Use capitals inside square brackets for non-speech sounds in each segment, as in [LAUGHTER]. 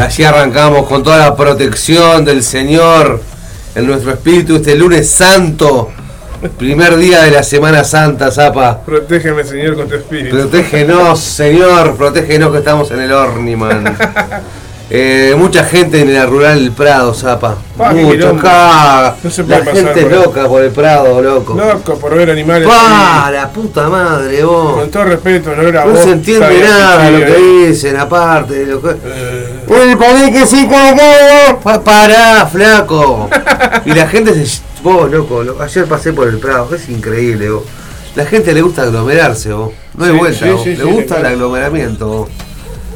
así arrancamos con toda la protección del Señor en nuestro espíritu este lunes santo, primer día de la Semana Santa, Zapa. Protégeme, Señor, con tu espíritu. Protégenos, Señor, protégenos que estamos en el Orniman. [LAUGHS] Eh, mucha gente en la rural del Prado, Zapa. Pa, qué Mucho acá. No se la puede pasar gente loca por el Prado, loco. Loco, por ver animales. Pa, la puta madre, vos. Con todo respeto, no era No vos. se entiende nada lo eh. que dicen, aparte de lo que. Eh, El que se cagó. Pa- Pará, flaco. y la gente se. Vos, loco, lo- ayer pasé por el Prado, es increíble, vos. La gente le gusta aglomerarse, vos. No hay Sí, vuelta, sí, vos. sí, le sí, gusta el claro. aglomeramiento, vos.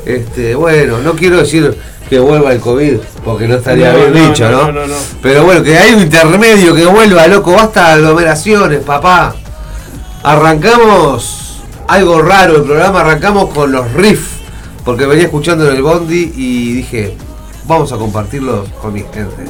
Este, bueno, no quiero decir que vuelva el COVID, porque no estaría No, bien no, dicho, no, ¿no? no, no, no. Pero bueno, que hay un intermedio que vuelva, loco, basta de aglomeraciones, papá. Arrancamos algo raro el programa, arrancamos con los riffs, porque venía escuchando en el Bondi y dije, vamos a compartirlos con mi gente.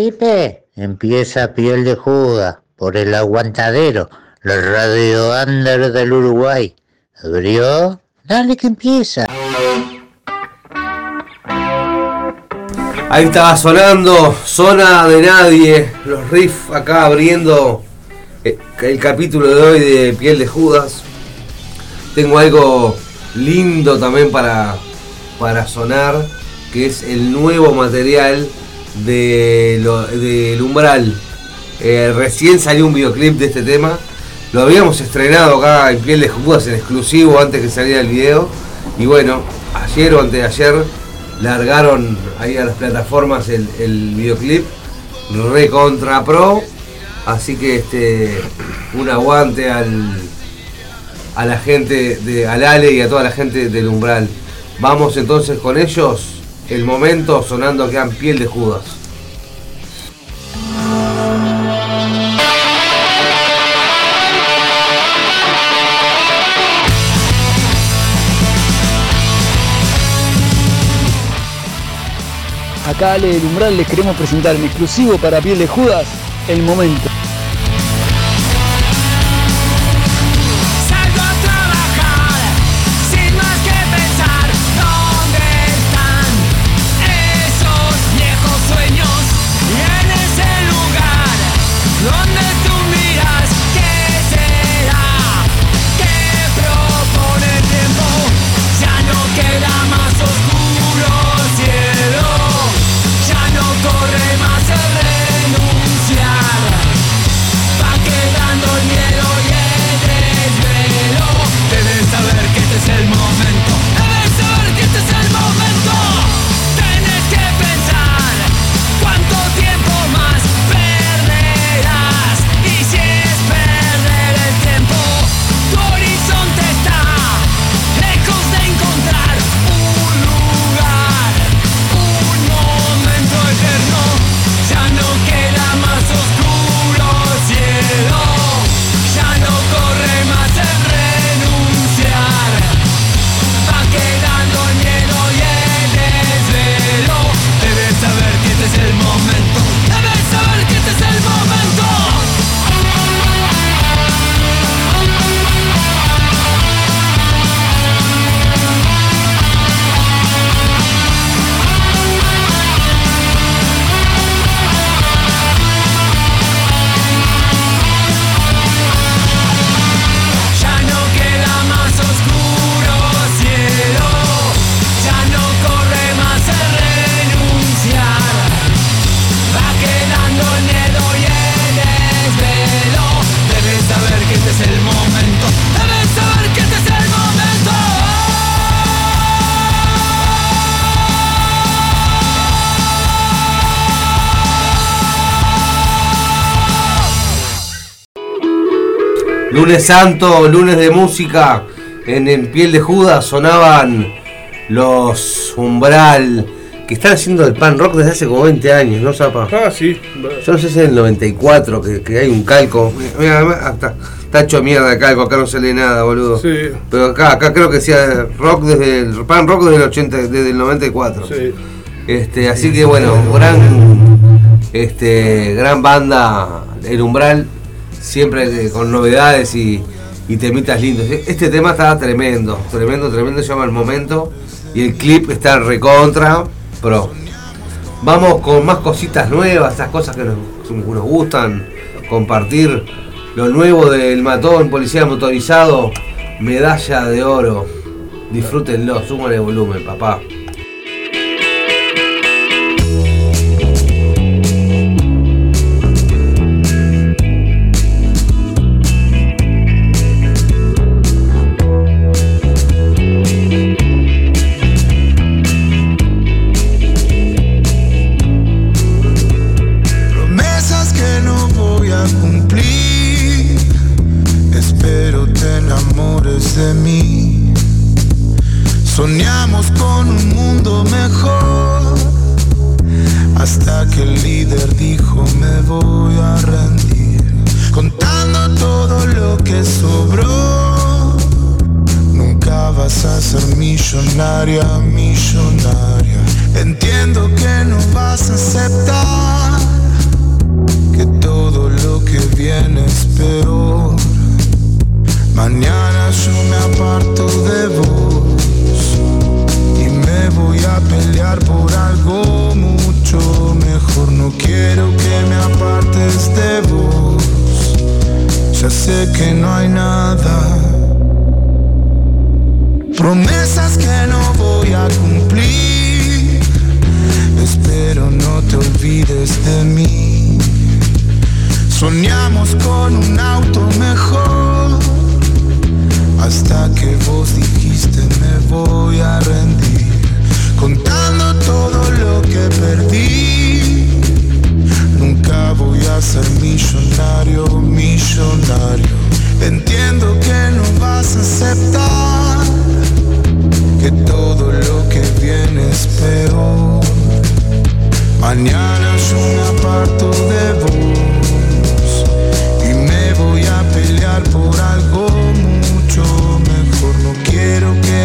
Felipe, empieza Piel de Judas por el aguantadero, la radio under del Uruguay. ¿Abrió? Dale que empieza. Ahí estaba sonando Zona de Nadie, los riffs acá abriendo eh, el capítulo de hoy de Piel de Judas. Tengo algo lindo también para, para sonar, que es el nuevo material de lo- del Umbral. Eh, recién salió un videoclip de este tema. Lo habíamos estrenado acá en Piel de Judas en exclusivo antes que saliera el video. Y bueno, ayer o antes de ayer largaron ahí a las plataformas el, el videoclip recontra pro. Así que este un aguante al, a la gente de al Ale y a toda la gente del Umbral. Vamos entonces con ellos. El momento sonando acá en piel de Judas. Acá Ale del Umbral les queremos presentar en exclusivo para Piel de Judas el momento. Lunes Santo, lunes de música. En, en piel de Judas sonaban los Umbral, que están haciendo el pan rock desde hace como 20 años, ¿no, Zapa? Ah, sí. Yo no sé si es el 94 que, que hay un calco. Mira, ah, está, hecho mierda el calco, acá no se lee nada, boludo. Sí. Pero acá, acá creo que decía rock desde el pan rock desde el 80, desde el 94. Sí. Este, así que bueno, gran este gran banda El Umbral, siempre eh, con novedades y, temitas lindos. Este tema está tremendo, tremendo, tremendo, se llama El Momento y el clip está recontra pro. Vamos con más cositas nuevas, esas cosas que nos, nos gustan, compartir lo nuevo del matón, policía motorizado, medalla de oro. Disfrútenlo, súmale volumen, papá. Yo me aparto de vos y me voy a pelear por algo mucho mejor. No quiero que me apartes de vos. Ya sé que no hay nada. Promesas que no voy a cumplir. Espero no te olvides de mí. Soñamos con un auto mejor. Hasta que vos dijiste me voy a rendir. Contando todo lo que perdí. Nunca voy a ser millonario, millonario. Entiendo que no vas a aceptar que todo lo que viene es peor. Mañana yo me aparto de vos y me voy a pelear por algo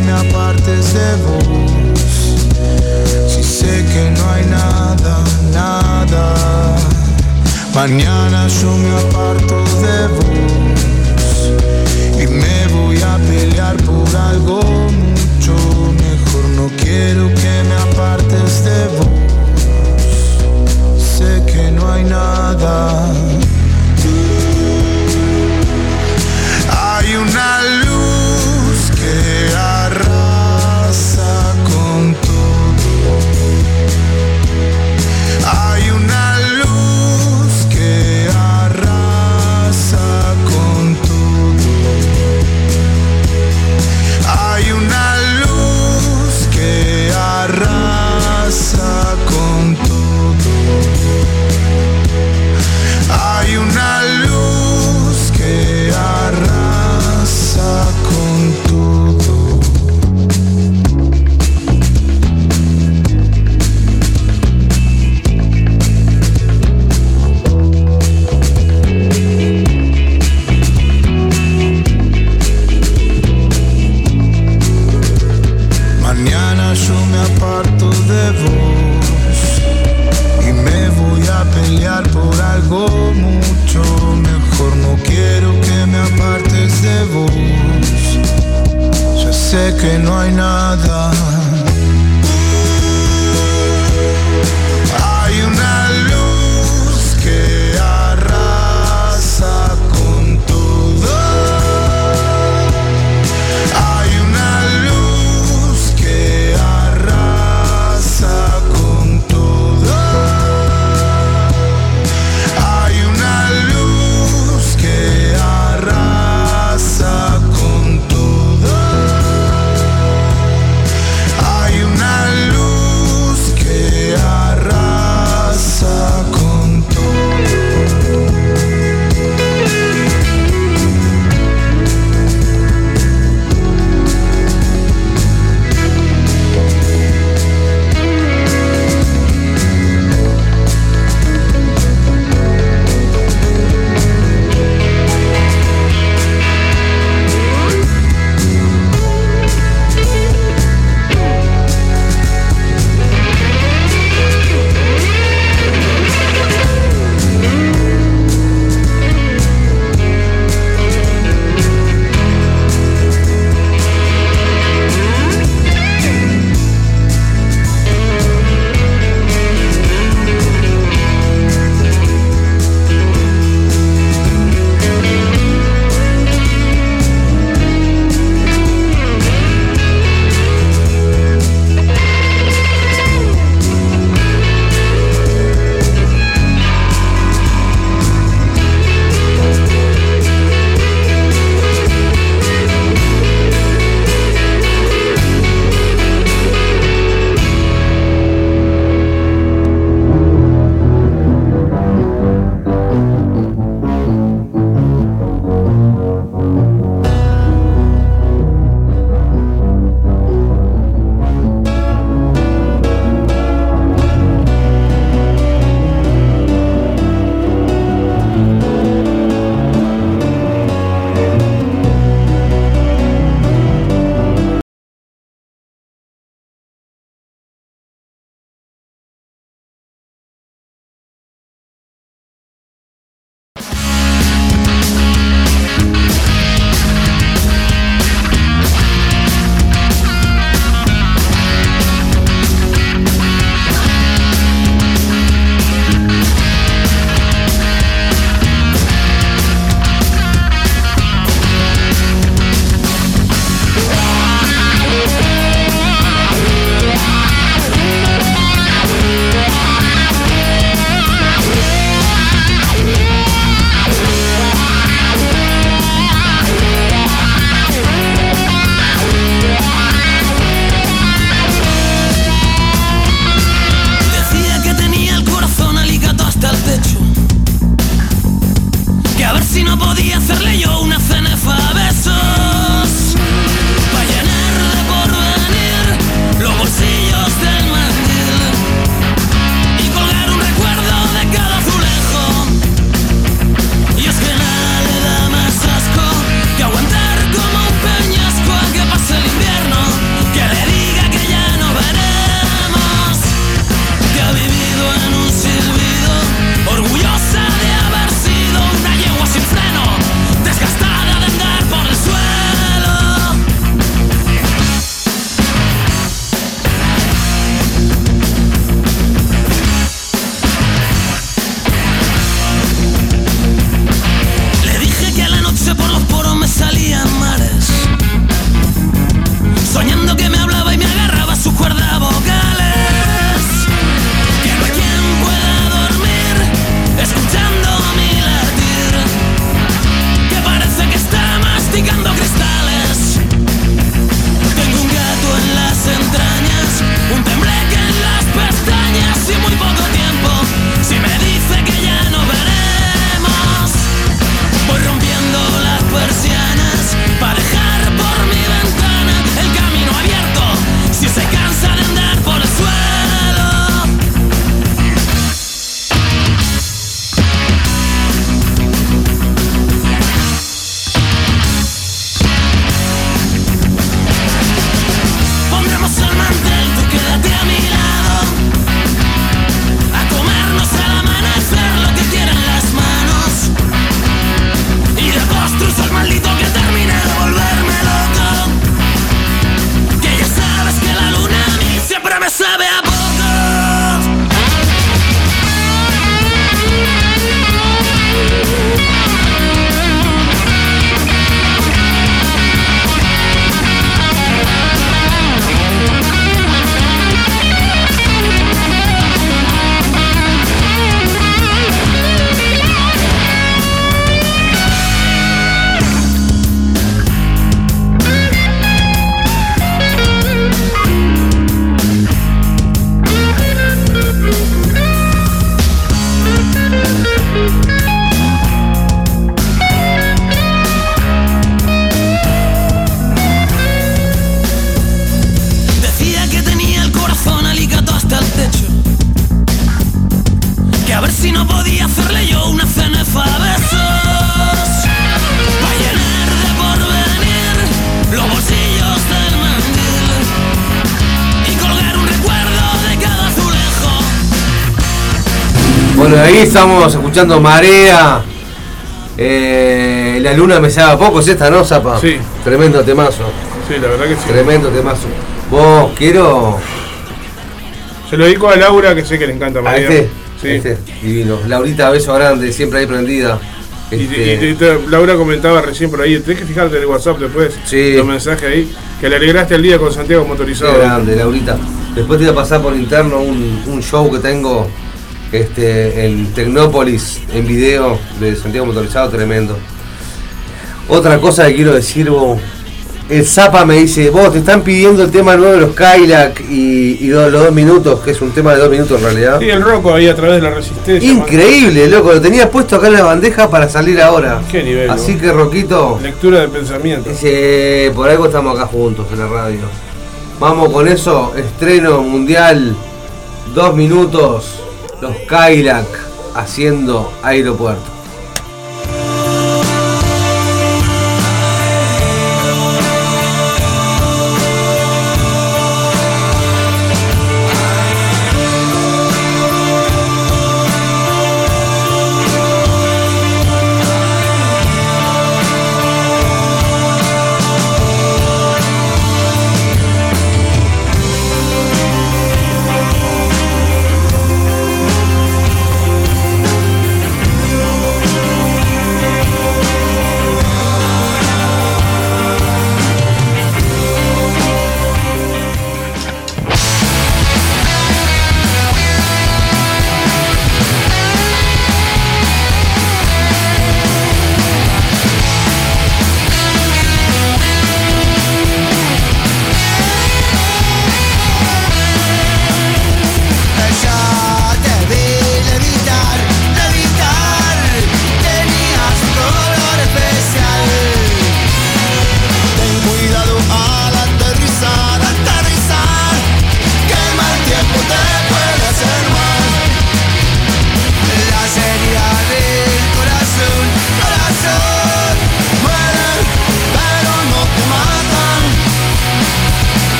me apartes de vos. Si sé que no hay nada, nada. Mañana yo me aparto de vos y me voy a pelear por algo mucho mejor. No quiero que me apartes de vos. Sé que no hay nada. Hay una luz que estamos escuchando Marea. Eh, la luna me sabe a poco, ¿es esta, no, Zapa? Sí. Tremendo temazo. Sí, la verdad que sí. Tremendo temazo. Vos, quiero. Se lo dedico a Laura, que sé que le encanta A María. este. Sí. Este, divino. Laurita, beso grande, siempre ahí prendida. Y, Este, y- y Laura comentaba recién por ahí, tenés que fijarte en el WhatsApp después, Sí. los mensajes ahí, que le alegraste el día con Santiago Motorizado. Qué grande, Laurita. Después te voy a pasar por interno un, un show que tengo este, en Tecnópolis en video de Santiago Motorizado, tremendo. Otra cosa que quiero decir, vos, el Zapa me dice, vos te están pidiendo el tema nuevo de los Kylac y, los dos minutos, que es un tema de dos minutos en realidad. Sí, el Rocco ahí a través de la resistencia. Increíble, loco, lo tenía puesto acá en la bandeja para salir ahora. Qué nivel, Así vos. que Roquito, Lectura de pensamiento. Dice, por algo estamos acá juntos en la radio. Vamos con eso, estreno mundial, dos minutos, los Kylac haciendo aeropuerto.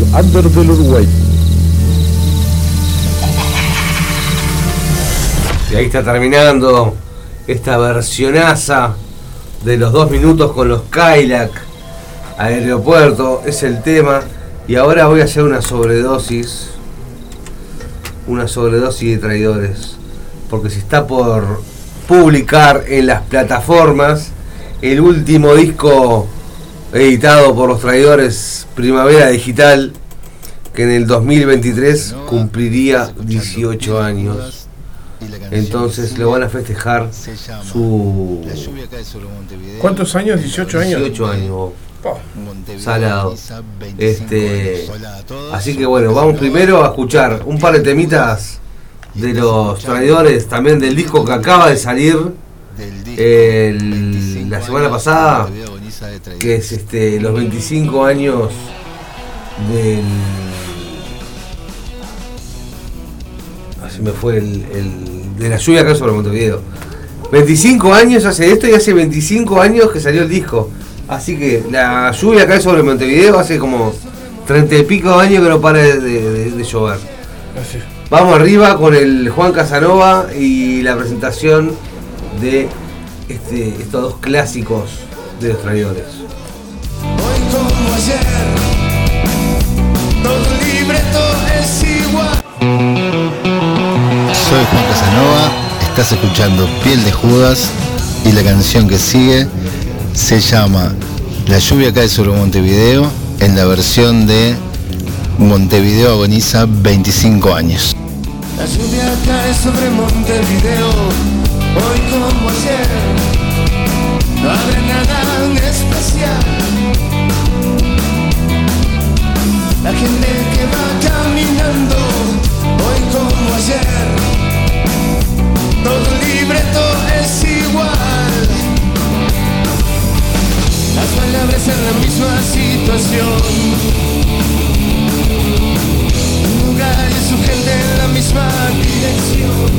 Radio del Uruguay. Y ahí está terminando esta versionaza de los dos minutos con los Kylac. Aeropuerto es el tema. Y ahora voy a hacer una sobredosis una sobredosis de traidores. Porque se está por publicar en las plataformas el último disco editado por los traidores Primavera Digital, que en el 2023 cumpliría 18 años. Entonces lo van a festejar su ¿Cuántos años? ¿18 años? 18 años. Oh, Salado. Este, así que bueno, vamos primero a escuchar un par de temitas de los traidores, también del disco que acaba de salir el- la semana pasada, que es este los 25 años del así me fue el, el- de la lluvia acá sobre Montevideo 25 años hace esto y hace 25 años que salió el disco así que la lluvia cae sobre Montevideo hace como 30 y pico años que no para de, de- de llover así. Vamos arriba con el Juan Casanova y la presentación de este, estos dos clásicos de los traidores. Soy Juan Casanova, estás escuchando Piel de Judas y la canción que sigue se llama La lluvia cae sobre Montevideo en la versión de Montevideo agoniza 25 años. La lluvia cae sobre Montevideo, hoy como ayer. No habrá nada especial. La gente que va caminando, hoy como ayer. Palabras en la misma situación. Un lugar y su gente en la misma dirección.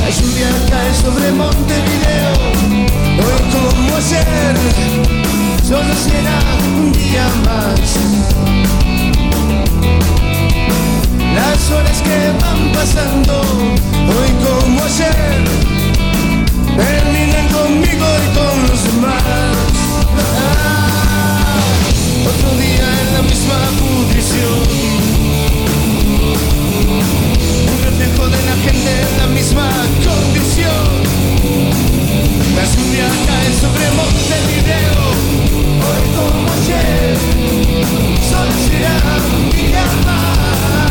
La lluvia cae sobre Montevideo, hoy como ayer, solo será un día más. Las horas que van pasando, hoy como ayer, terminan conmigo y con los demás. Otro día en la misma pudrición. Un reflejo de la gente en la misma condición. La lluvia cae sobre Montevideo, hoy como ayer, solo será un día más.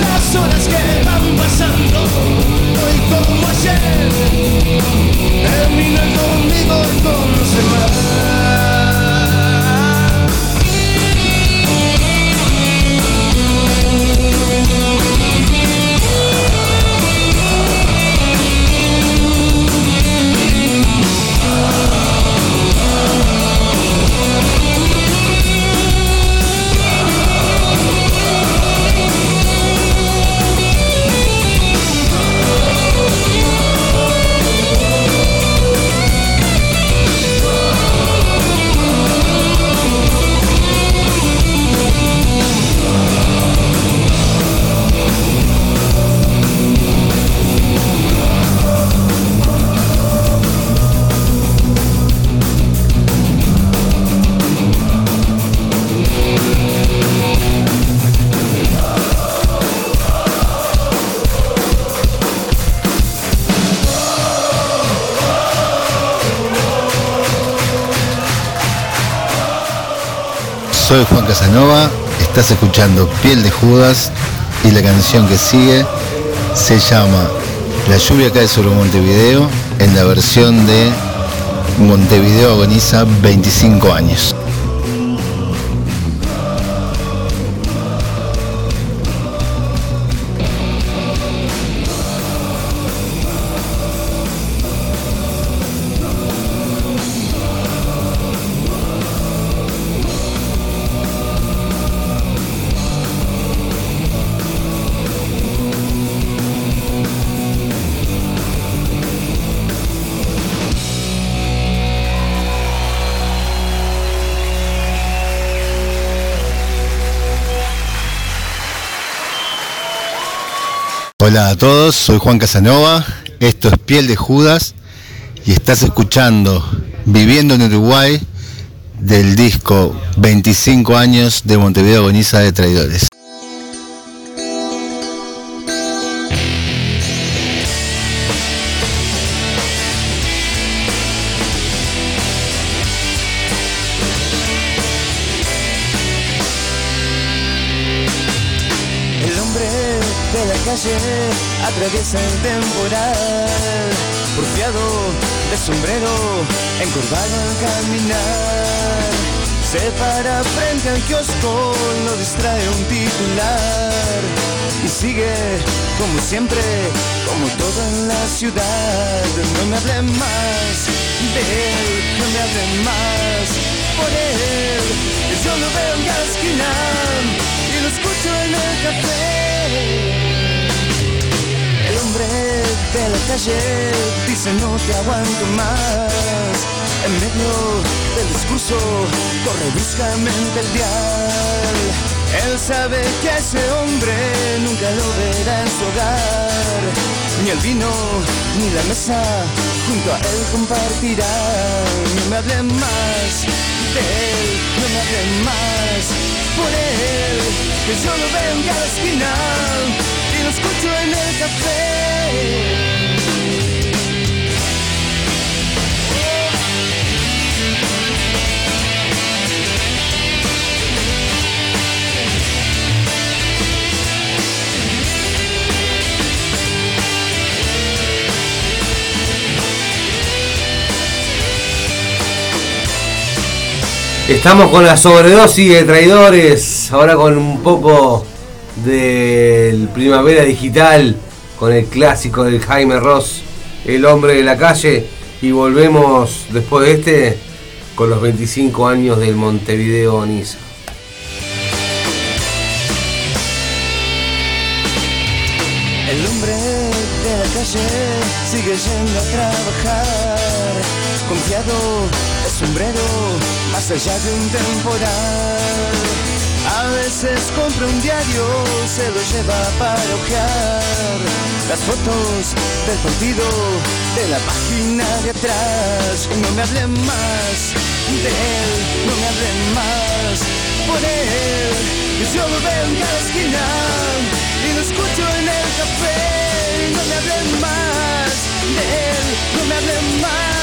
Las horas que van pasando, hoy como ayer, terminan conmigo y con los. Soy Juan Casanova, estás escuchando Piel de Judas y la canción que sigue se llama La lluvia cae sobre Montevideo en la versión de Montevideo agoniza 25 años. Hola a todos, soy Juan Casanova, esto es Piel de Judas y estás escuchando Viviendo en Uruguay del disco 25 años de Montevideo Agoniza de Traidores. El temporal, porfiado de sombrero, encorvado al caminar. Se para frente al kiosco, lo distrae un titular y sigue como siempre, como todo en la ciudad. No me hable más de él, no me hable más por él. Yo lo veo en cada esquina y lo escucho en el café. De la calle dice no te aguanto más. En medio del discurso corre bruscamente el dial. Él sabe que ese hombre nunca lo verá en su hogar. Ni el vino ni la mesa junto a él compartirá. No me hable más de él, no me hable más por él. Que yo lo veo en cada esquina escucho en el café. Estamos con la sobredosis de traidores, ahora con un poco del Primavera Digital, con el clásico del Jaime Ross, El hombre de la calle, y volvemos después de este con los 25 años del Montevideo Niza. El hombre de la calle sigue yendo a trabajar, confiado de sombrero, más allá de un temporal. A veces compra un diario, se lo lleva para ojear las fotos del partido de la página de atrás. No me hablen más de él, no me hablen más por él. Yo lo veo en cada esquina y lo escucho en el café. No me hablen más de él, no me hablen más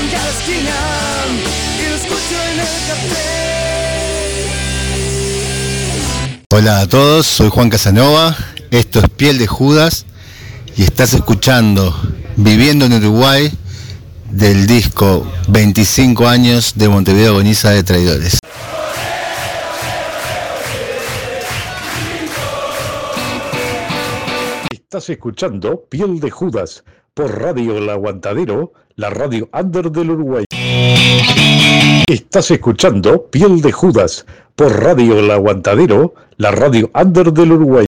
en cada esquina y lo escucho en el café. Hola a todos, soy Juan Casanova, esto es Piel de Judas y estás escuchando Viviendo en Uruguay del disco 25 años de Montevideo Agoniza de Traidores. Estás escuchando Piel de Judas por Radio El Aguantadero, la radio under del Uruguay. Estás escuchando Piel de Judas por Radio El Aguantadero, la radio under del Uruguay.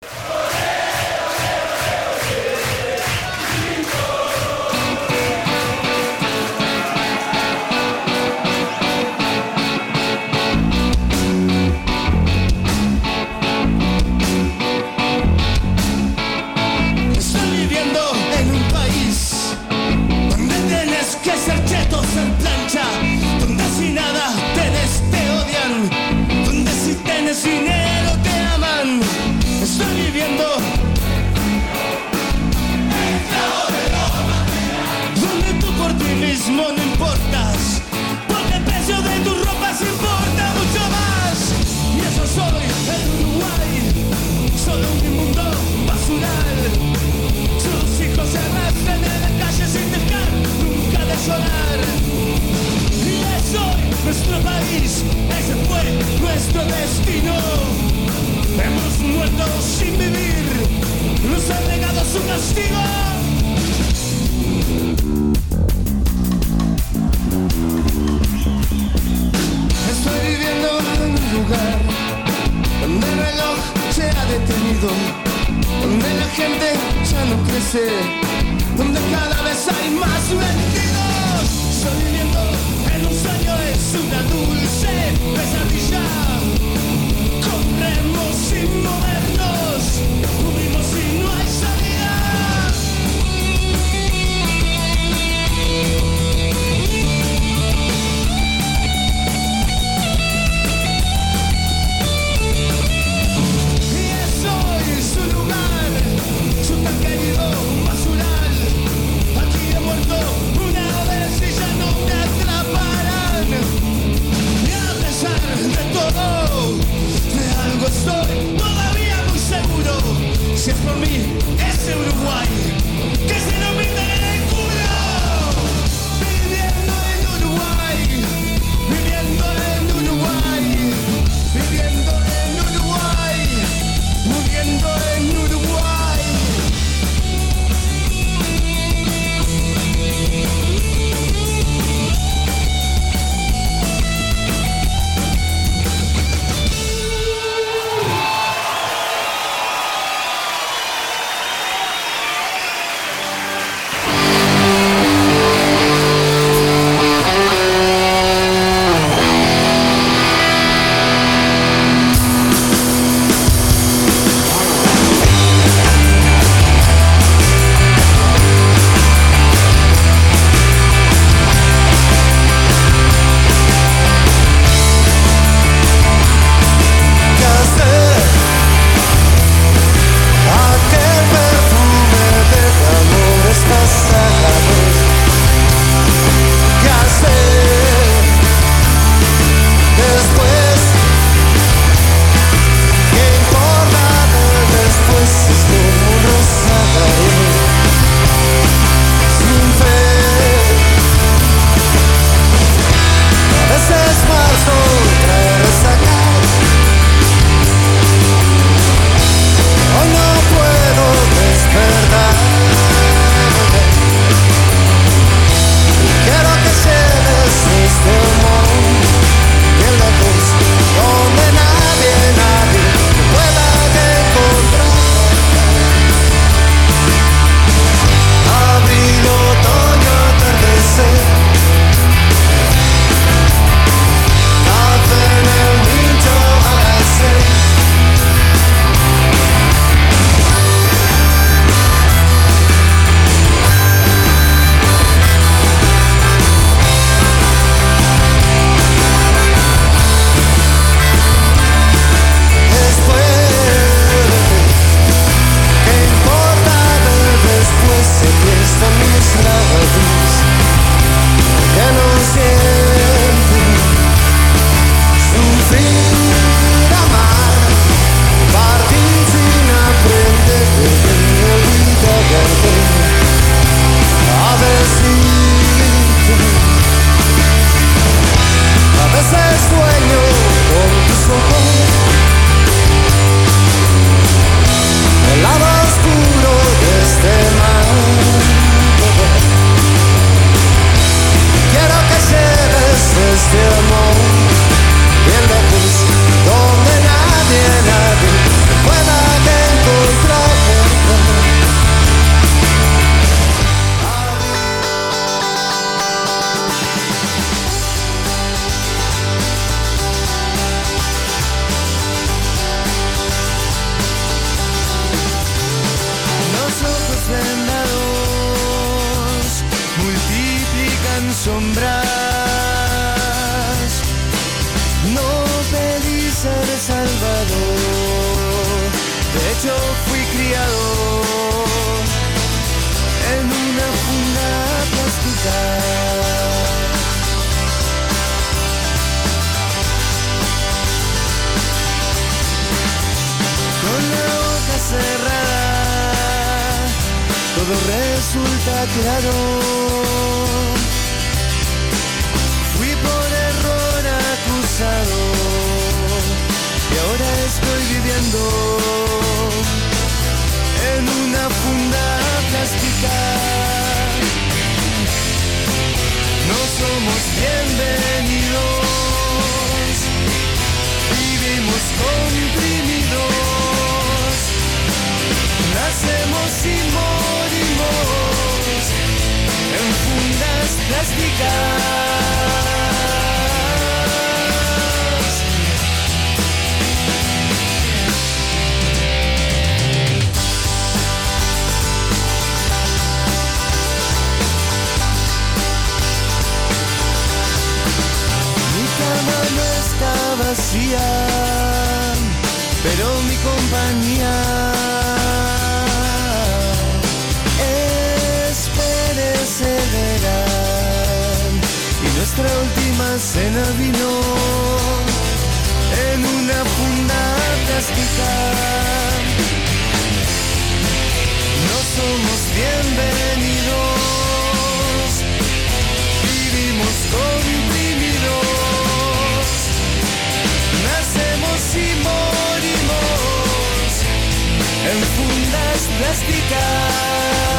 explicar.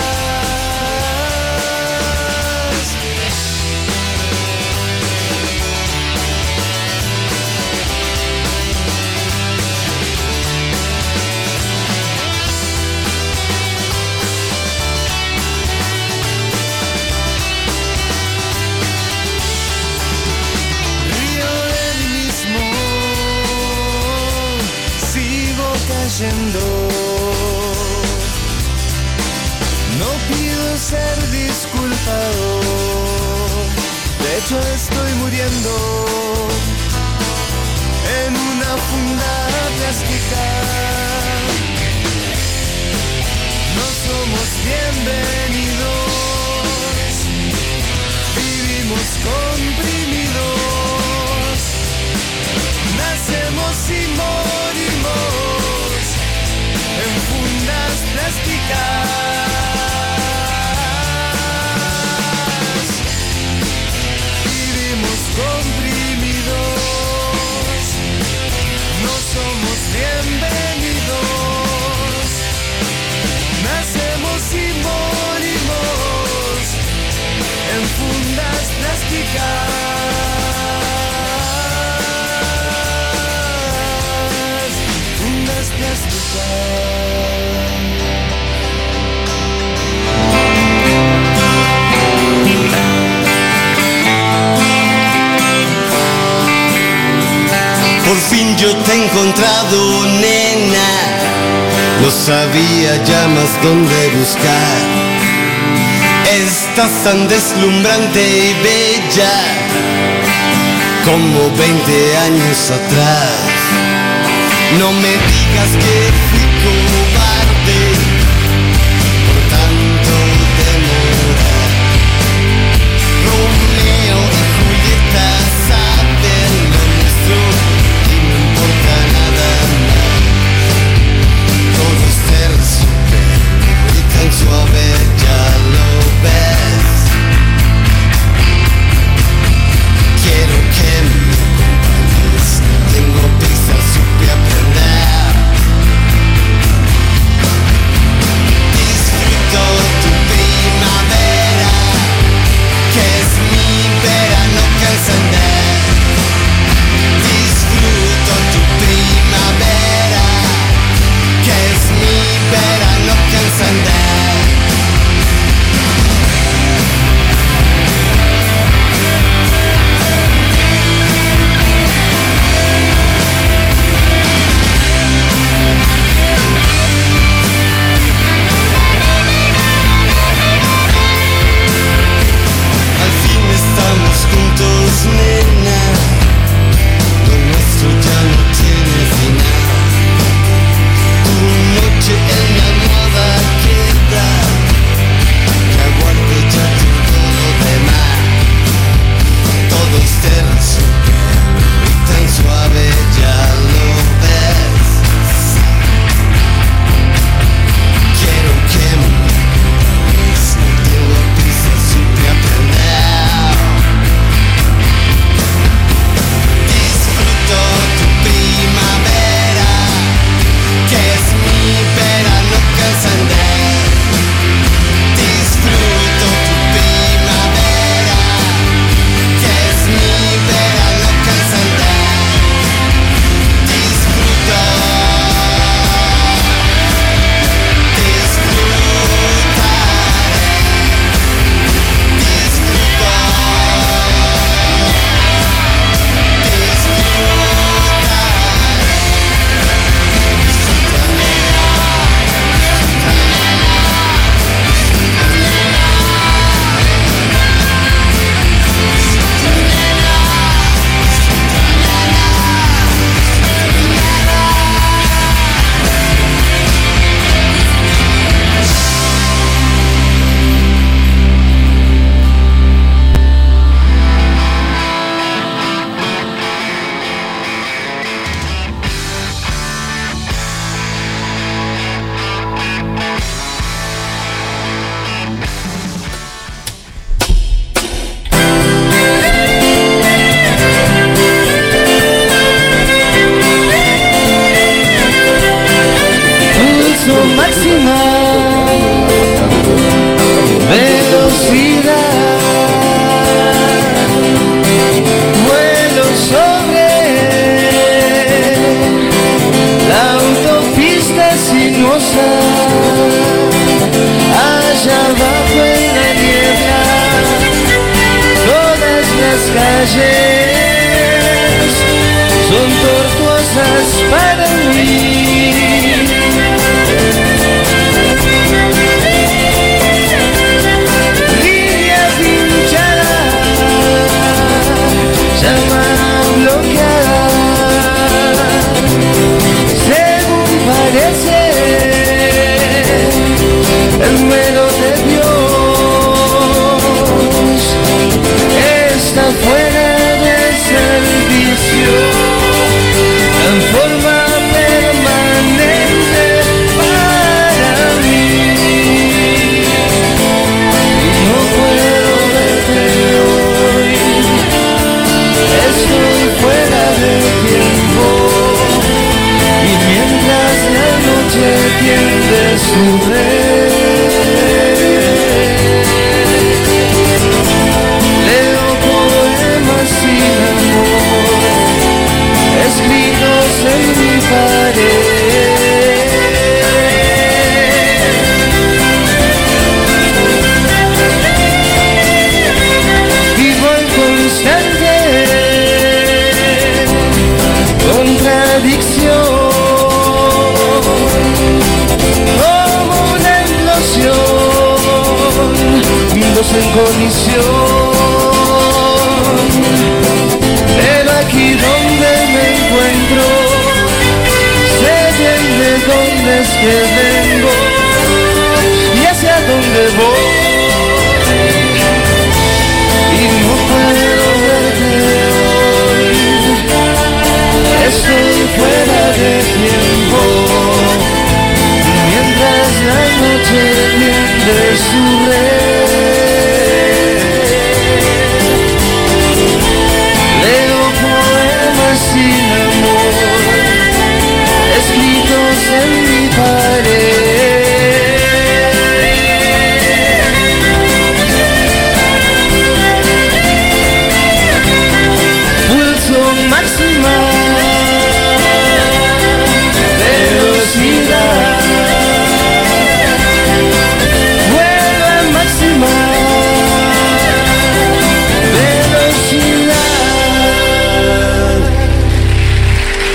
De hecho estoy muriendo en una funda plástica. No somos bienvenidos, vivimos comprimidos, nacemos y morimos en fundas plásticas. Por fin yo te he encontrado, nena. No sabía ya más dónde buscar. Estás tan deslumbrante y bella ya como 20 años atrás. No me digas que Y no puedo verte hoy, estoy fuera de tiempo. Mientras la noche tiende su poemas sin amor, escritos en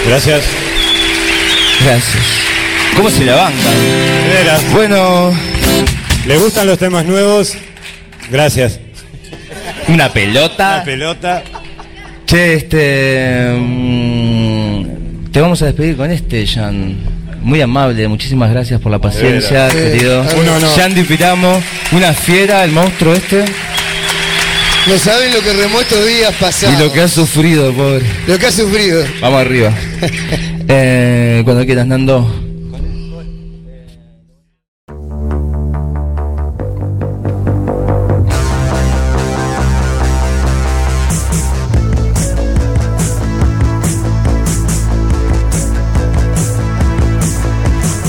Gracias. Gracias. ¿Cómo se la banca? Veras. Bueno, ¿Le gustan los temas nuevos? Gracias. una pelota. Una pelota. Che, este. mm, te vamos a despedir con este, Jan. Muy amable, muchísimas gracias por la paciencia, querido. Di Piramo, una fiera, el monstruo este. No saben lo que remó estos días pasados. Y lo que ha sufrido, pobre. Lo que ha sufrido. Vamos arriba. [LAUGHS] Eh, cuando quieras, Nando.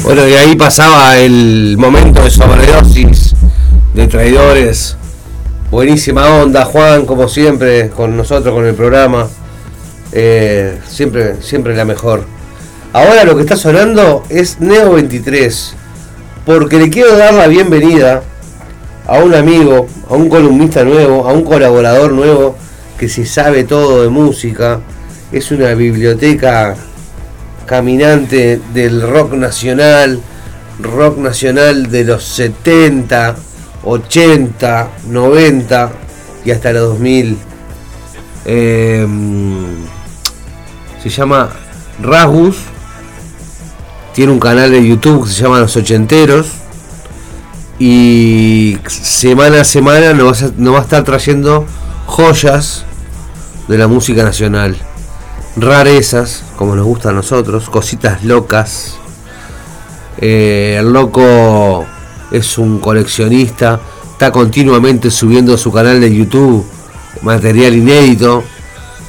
Bueno, y ahí pasaba el momento de sobredosis de traidores. Buenísima onda, Juan, como siempre, con nosotros, con el programa. Eh, siempre, siempre la mejor. Ahora lo que está sonando es Neo 23. Porque le quiero dar la bienvenida a un amigo, a un columnista nuevo, a un colaborador nuevo que se sabe todo de música. Es una biblioteca caminante del rock nacional, rock nacional de los 70, 80, 90 y hasta los 2000. Eh, se llama Rasgus, tiene un canal de YouTube que se llama Los Ochenteros y semana a semana nos va a, estar trayendo joyas de la música nacional rarezas, como nos gusta a nosotros, cositas locas. Eh, el loco es un coleccionista, está continuamente subiendo a su canal de YouTube material inédito,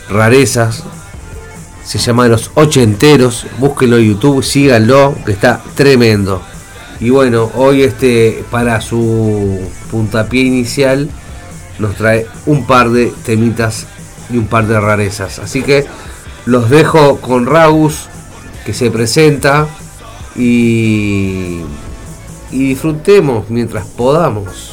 rarezas. Se llama Los Ochenteros, búsquenlo en YouTube, síganlo, que está tremendo. Y bueno, hoy este para su puntapié inicial nos trae un par de temitas y un par de rarezas. Así que los dejo con Ragus que se presenta y, y disfrutemos mientras podamos.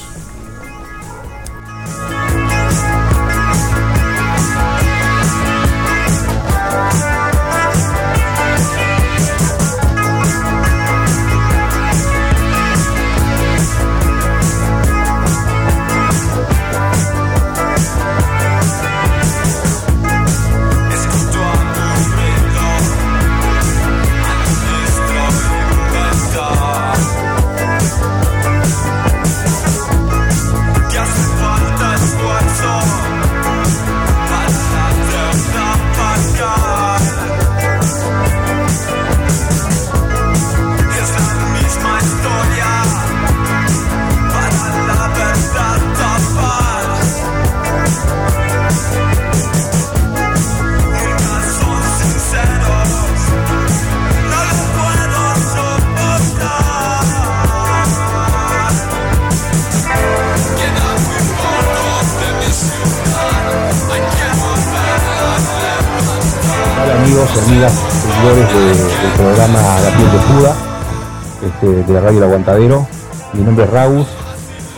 Radio El Aguantadero. Mi nombre es Raúl,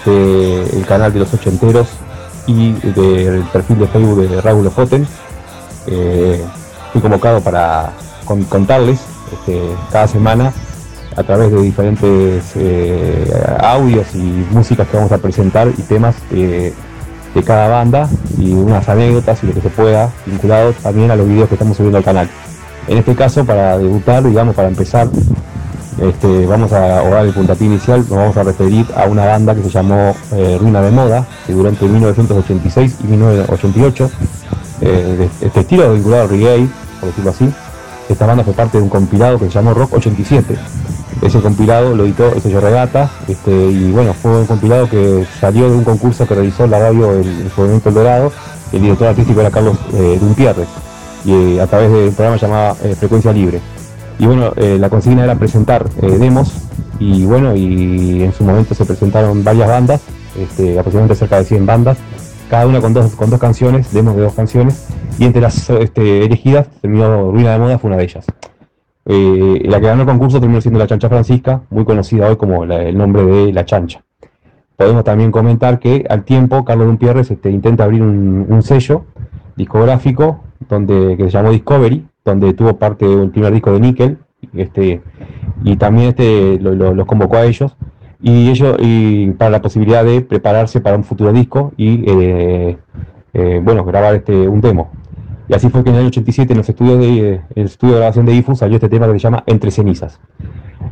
del canal de los ocho enteros y del perfil de Facebook de Raúl Ojoten. Eh, fui convocado para con- contarles este, cada semana a través de diferentes eh, audios y músicas que vamos a presentar y temas de cada banda y unas anécdotas y lo que se pueda vinculado también a los videos que estamos subiendo al canal. En este caso, para debutar, digamos, para empezar, este, vamos a o dar el puntapié inicial, nos vamos a referir a una banda que se llamó eh, de Moda, que durante 1986 y 1988, eh, este estilo vinculado al reggae, por decirlo así, esta banda fue parte de un compilado que se llamó Rock 87. Ese compilado lo editó el sello Regata, este, y bueno, fue un compilado que salió de un concurso que realizó la radio el, el Movimiento El Dorado, el director artístico era Carlos eh, Dumpierre, y eh, a través de un programa llamado eh, Frecuencia Libre. Y bueno, eh, la consigna era presentar eh, demos, y bueno, y en su momento se presentaron varias bandas, este, aproximadamente cerca de 100 bandas, cada una con dos, con dos canciones, demos de dos canciones, y entre las este, elegidas terminó Ruina de Moda, fue una de ellas. Eh, la que ganó el concurso terminó siendo la Chancha Francisca, muy conocida hoy como el nombre de La Chancha. Podemos también comentar que al tiempo Carlos Dumpierres este, intenta abrir un sello discográfico donde, que se llamó Discovery, donde tuvo parte del primer disco de Nickel, este, y también este, lo- lo- los convocó a ellos, y ellos y para la posibilidad de prepararse para un futuro disco y eh, eh, bueno, grabar este, un demo. Y así fue que en el año 87 en los estudios de, el estudio de grabación de IFU salió este tema que se llama Entre Cenizas.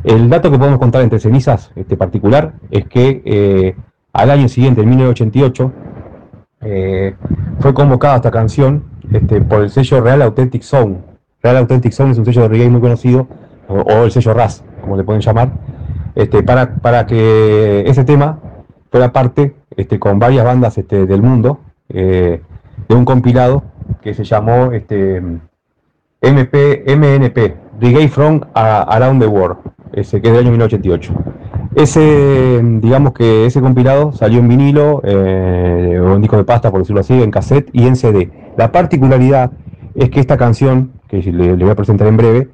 El dato que podemos contar entre cenizas este particular es que eh, al año siguiente, en 1988, eh, fue convocada esta canción este, por el sello Real Authentic Sound. Real Authentic Sound es un sello de reggae muy conocido, o, el sello RAS, como le pueden llamar, este, para, para que ese tema fuera parte este, con varias bandas del mundo eh, de un compilado que se llamó este, MP, MNP, Reggae From Around the World, ese que es del año 1988. Ese, digamos que ese compilado salió en vinilo, eh, o en disco de pasta, por decirlo así, en cassette y en CD. La particularidad es que esta canción, que le, le voy a presentar en breve,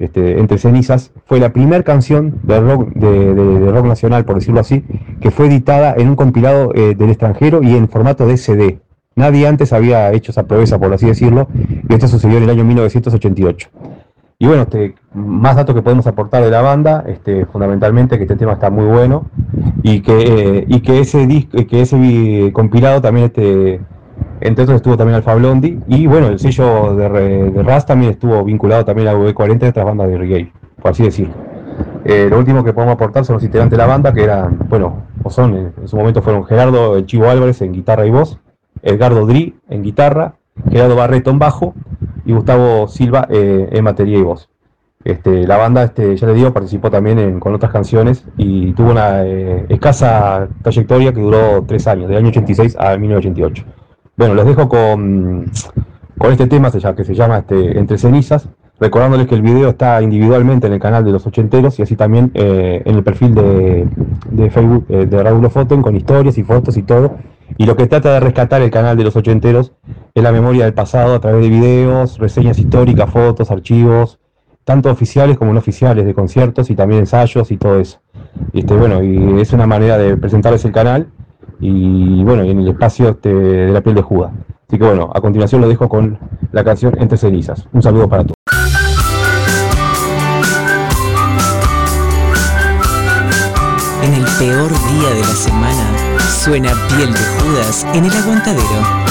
este, Entre Cenizas, fue la primera canción de rock, de, rock nacional, por decirlo así, que fue editada en un compilado eh, del extranjero y en formato de CD. Nadie antes había hecho esa proeza, por así decirlo, y esto sucedió en el año 1988. Y bueno, este, más datos que podemos aportar de la banda, este, fundamentalmente que este tema está muy bueno y que, eh, ese disco, que ese compilado también este, entre otros estuvo también Alfa Blondie y bueno, el sello de, de Raz también estuvo vinculado también a V40 y otras bandas de reggae, por así decirlo. Eh, lo último que podemos aportar son los integrantes de la banda, que eran, bueno, o son, eh, en su momento fueron Gerardo Chivo Álvarez en guitarra y voz, Edgardo Dri en guitarra, Gerardo Barreto en bajo y Gustavo Silva eh, en batería y voz. Este, la banda, este, ya les digo, participó también en- con otras canciones y tuvo una eh, escasa trayectoria que duró tres años, del año 86 a 1988. Bueno, los dejo con, con este tema que se llama este, Entre Cenizas. Recordándoles que el video está individualmente en el canal de los ochenteros y así también eh, en el perfil de, de Facebook de Raúl Foten con historias y fotos y todo. Y lo que trata de rescatar el canal de los ochenteros es la memoria del pasado a través de videos, reseñas históricas, fotos, archivos, tanto oficiales como no oficiales, de conciertos y también ensayos y todo eso. Este, bueno, y es una manera de presentarles el canal y bueno, y en el espacio este, de la piel de Judas. Así que bueno, a continuación lo dejo con la canción Entre cenizas. Un saludo para todos. En el peor día de la semana suena piel de Judas en el aguantadero.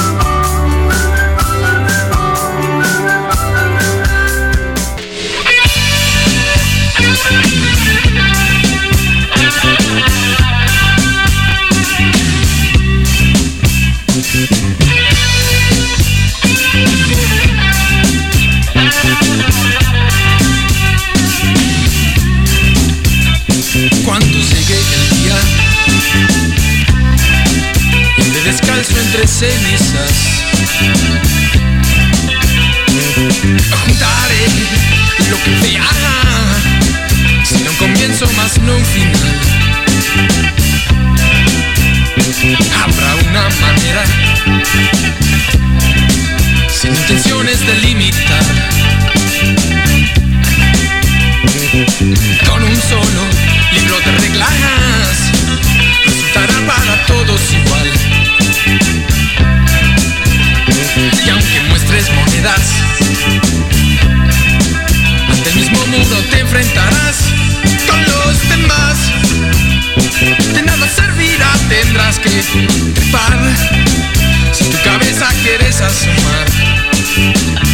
Entre cenizas, juntaré lo que vea, será un comienzo más no un final. Habrá una manera, sin intenciones de limitar, muro te enfrentarás con los demás. De nada servirá, tendrás que trepar si tu cabeza quieres asomar.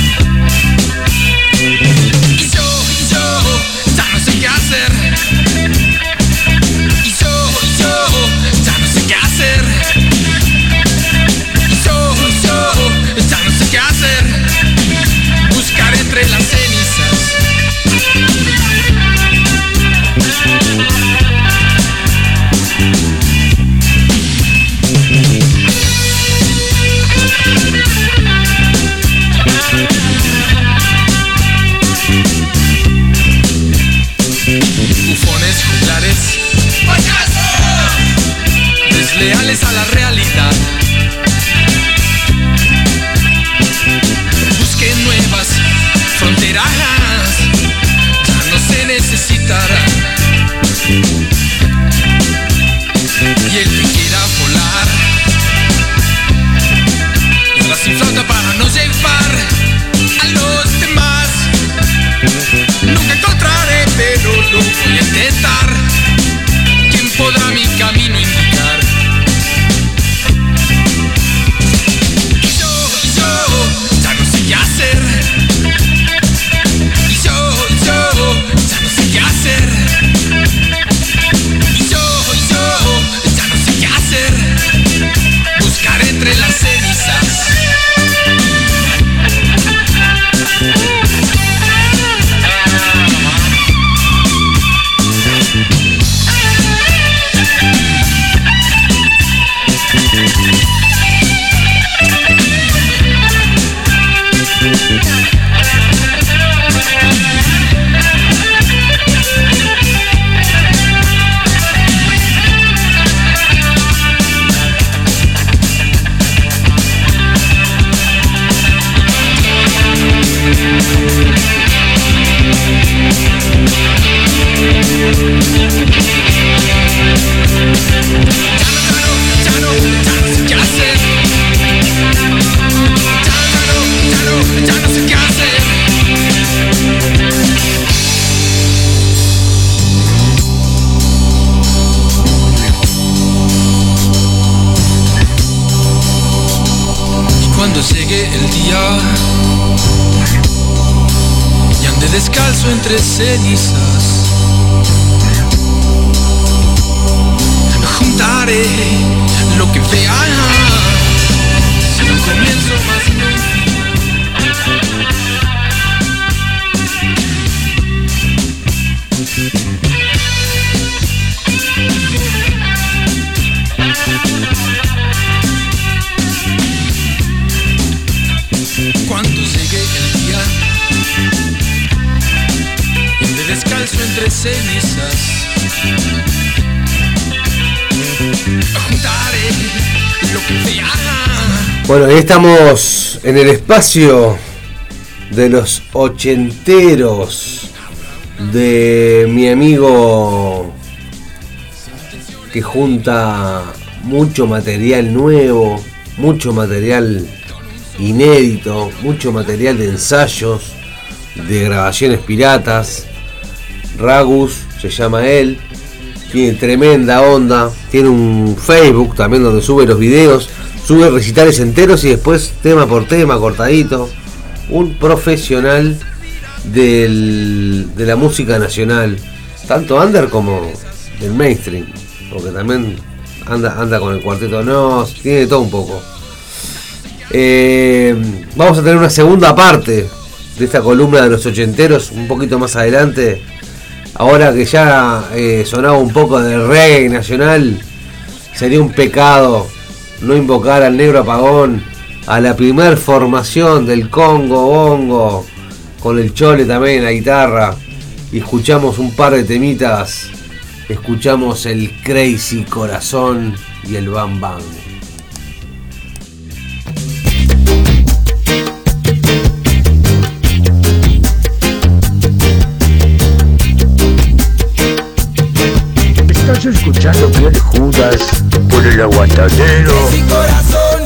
Estamos en el espacio de los ochenteros de mi amigo que junta mucho material nuevo, mucho material inédito, mucho material de ensayos, de grabaciones piratas. Ragus se llama él, tiene tremenda onda, tiene un Facebook también donde sube los videos, sube recitales enteros y después tema por tema, cortadito. Un profesional del- de la música nacional, tanto under como del mainstream, porque también anda, anda con el cuarteto Nos, tiene de todo un poco. Eh, vamos a tener una segunda parte de esta columna de los ochenteros un poquito más adelante. Ahora que ya eh, sonaba un poco de reggae nacional, sería un pecado no invocar al negro apagón, a la primer formación del Congo Bongo, con el chole también la guitarra, y escuchamos un par de temitas, escuchamos el Crazy Corazón y el Bam Bam. Estás escuchando Piel Judas el aguantadero. Mi corazón.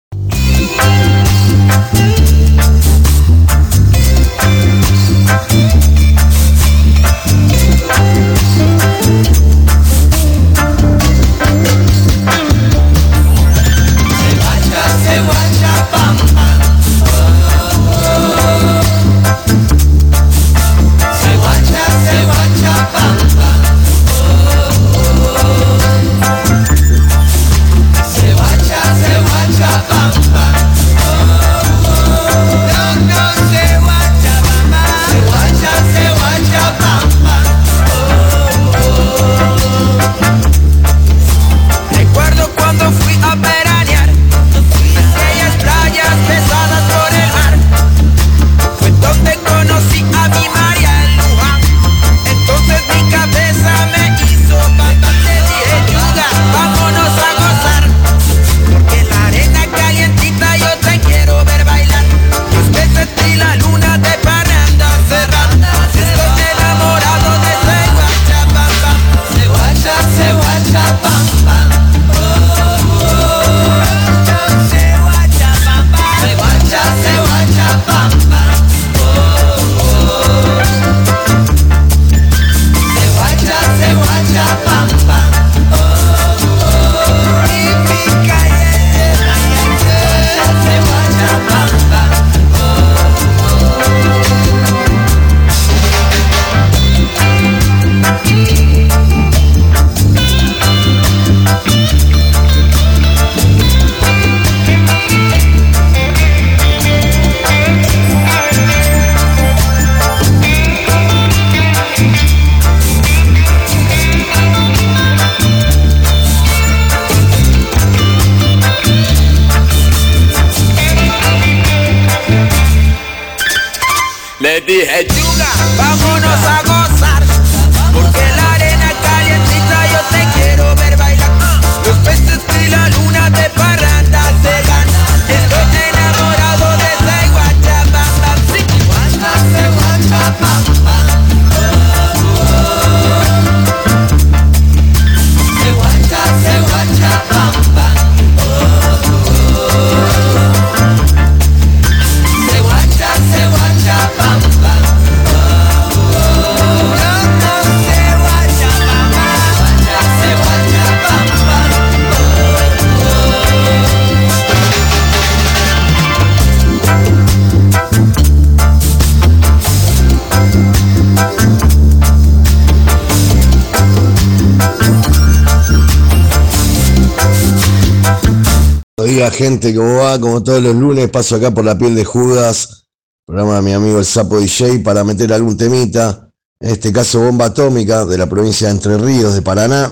gente? ¿Cómo va? Como todos los lunes, paso acá por la piel de Judas, programa de mi amigo el Sapo DJ, para meter algún temita. En este caso, Bomba Atómica, de la provincia de Entre Ríos, de Paraná,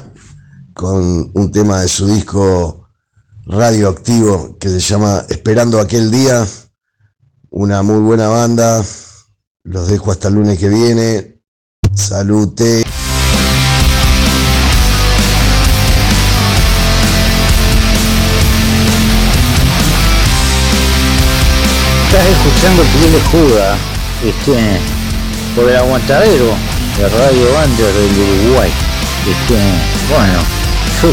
con un tema de su disco radioactivo que se llama Esperando aquel día. Una muy buena banda. Los dejo hasta el lunes que viene. Salute. escuchando el Club de Juga este, por el aguantadero de Radio Under del Uruguay. Este, bueno, yo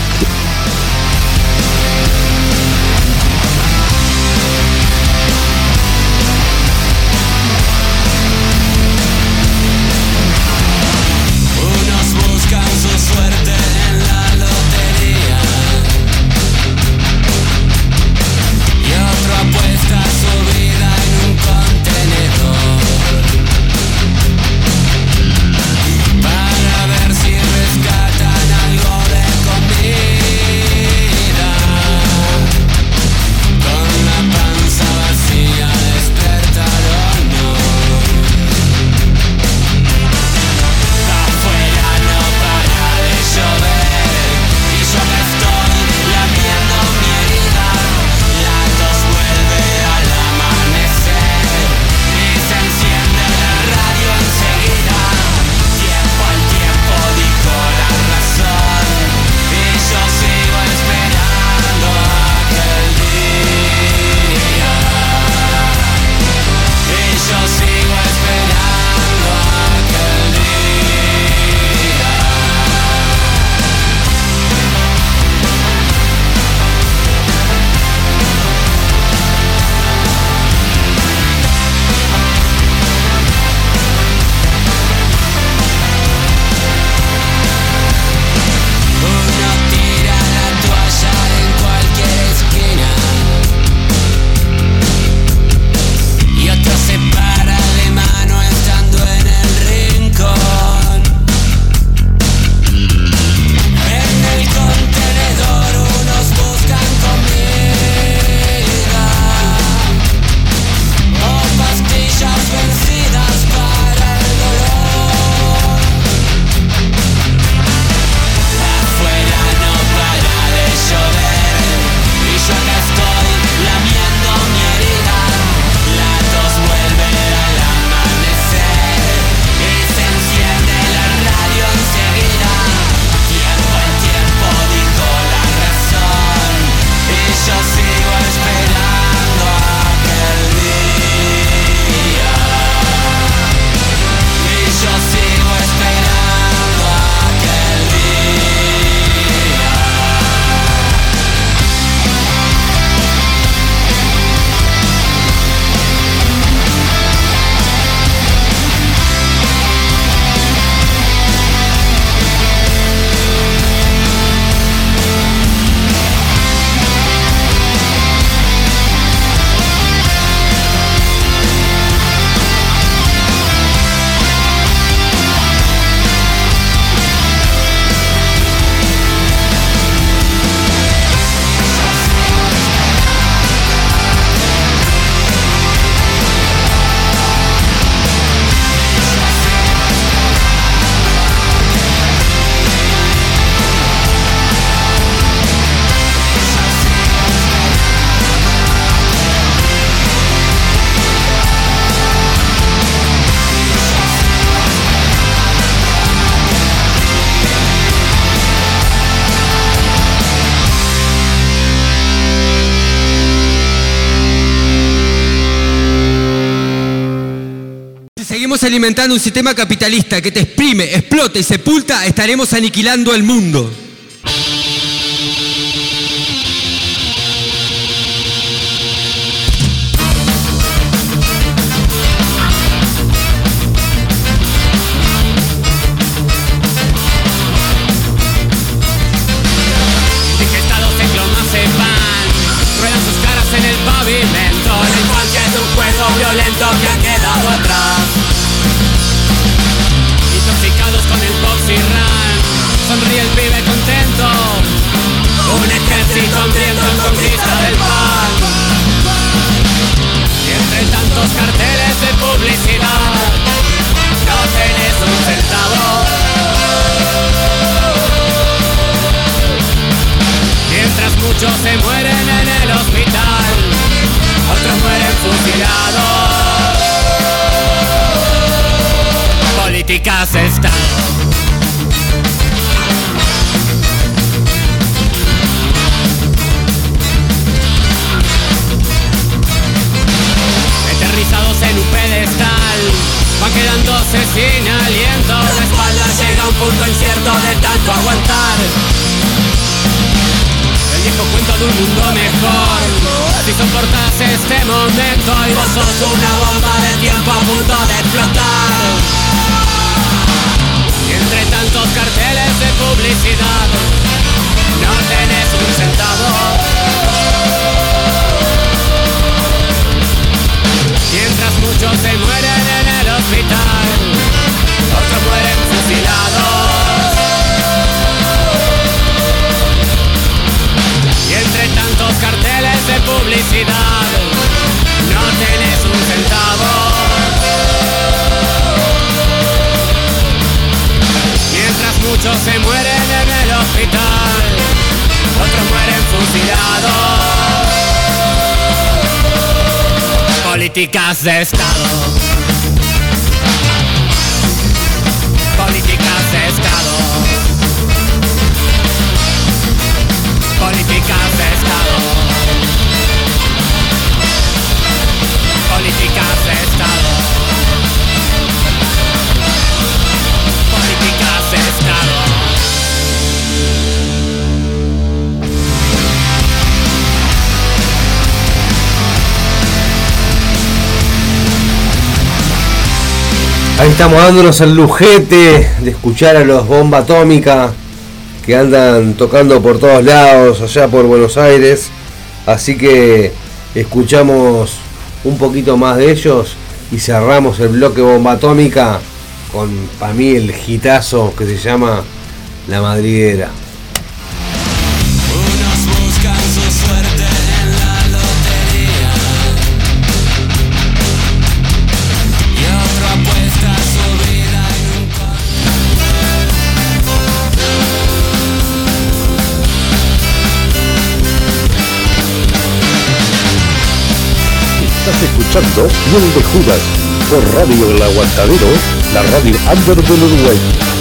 alimentando un sistema capitalista que te exprime, explota y sepulta, estaremos aniquilando el mundo. Ejército hambriento en conquista del pan Y entre tantos carteles de publicidad No tenés un centavo Mientras muchos se mueren en el hospital, otros mueren fusilados. Políticas de sin aliento. La espalda llega a un punto incierto de tanto aguantar. El viejo cuento de un mundo mejor Si soportas este momento Y vos sos una bomba de tiempo a punto de explotar Y entre tantos carteles de publicidad No tenés un centavo muchos se mueren en el hospital. Otros mueren fusilados. Y entre tantos carteles de publicidad No tenés un centavo. Mientras muchos se mueren en el hospital Otros mueren fusilados Políticas de Estado estamos dándonos el lujete de escuchar a los Bomba Atómica que andan tocando por todos lados, allá por Buenos Aires. Así que escuchamos un poquito más de ellos y cerramos el bloque Bomba Atómica con, para mí, el hitazo que se llama La Madriguera. Escuchando Piel de Judas por Radio El Aguantadero, la radio under del Uruguay.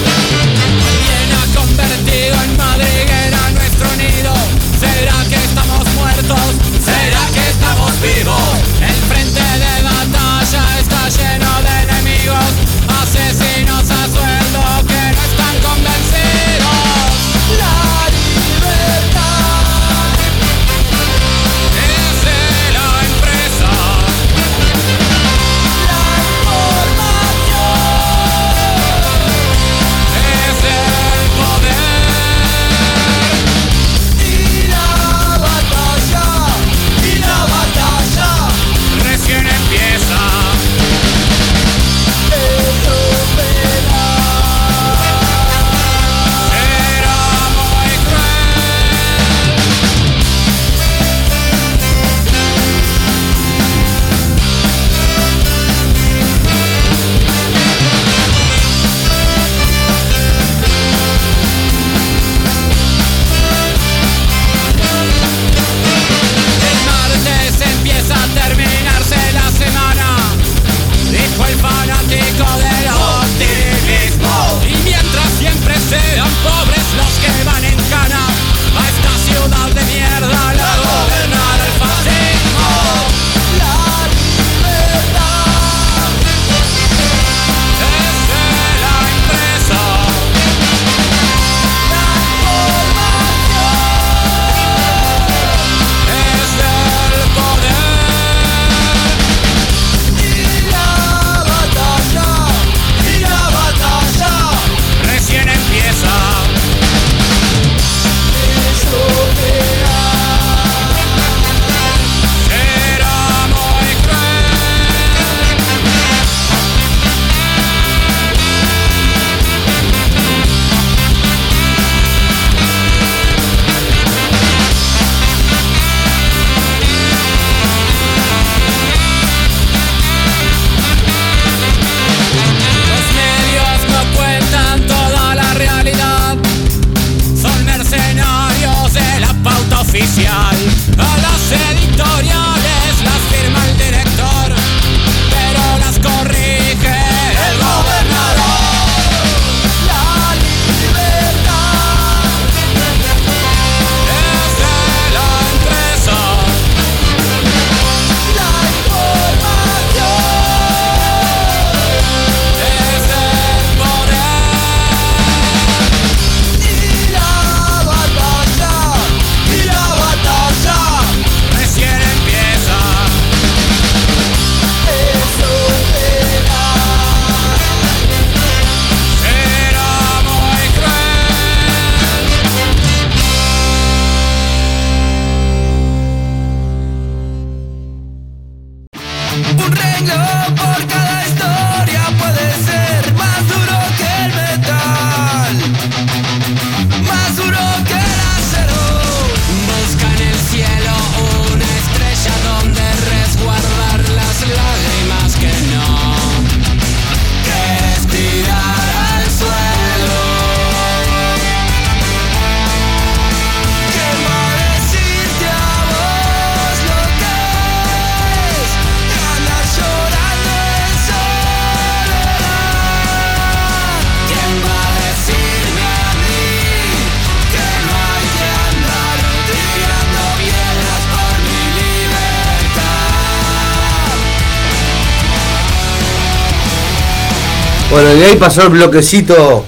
Bueno, y ahí pasó el bloquecito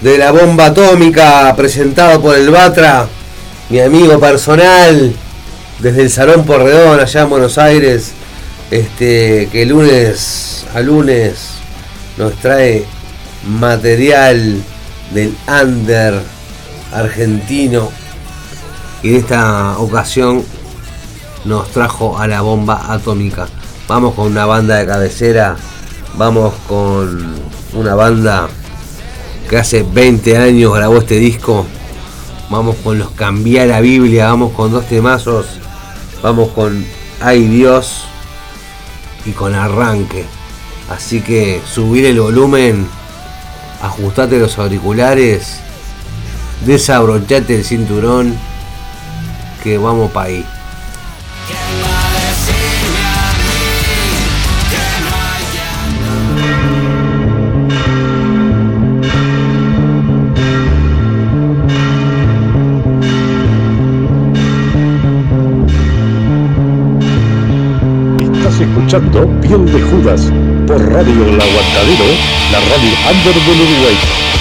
de la bomba atómica presentado por el Batra, mi amigo personal, desde el Salón Porredón allá en Buenos Aires, este, que lunes a lunes nos trae material del under argentino. Y en esta ocasión nos trajo a la bomba atómica. Vamos con una banda de cabecera, vamos con una banda que hace 20 años grabó este disco. Vamos con los Cambiar la Biblia, vamos con dos temazos, vamos con Ay Dios y con Arranque. Así que subir el volumen, ajustate los auriculares, desabrochate el cinturón, que vamos para ahí. Escuchando Piel de Judas por Radio El Aguantadero, la radio under del Uruguay.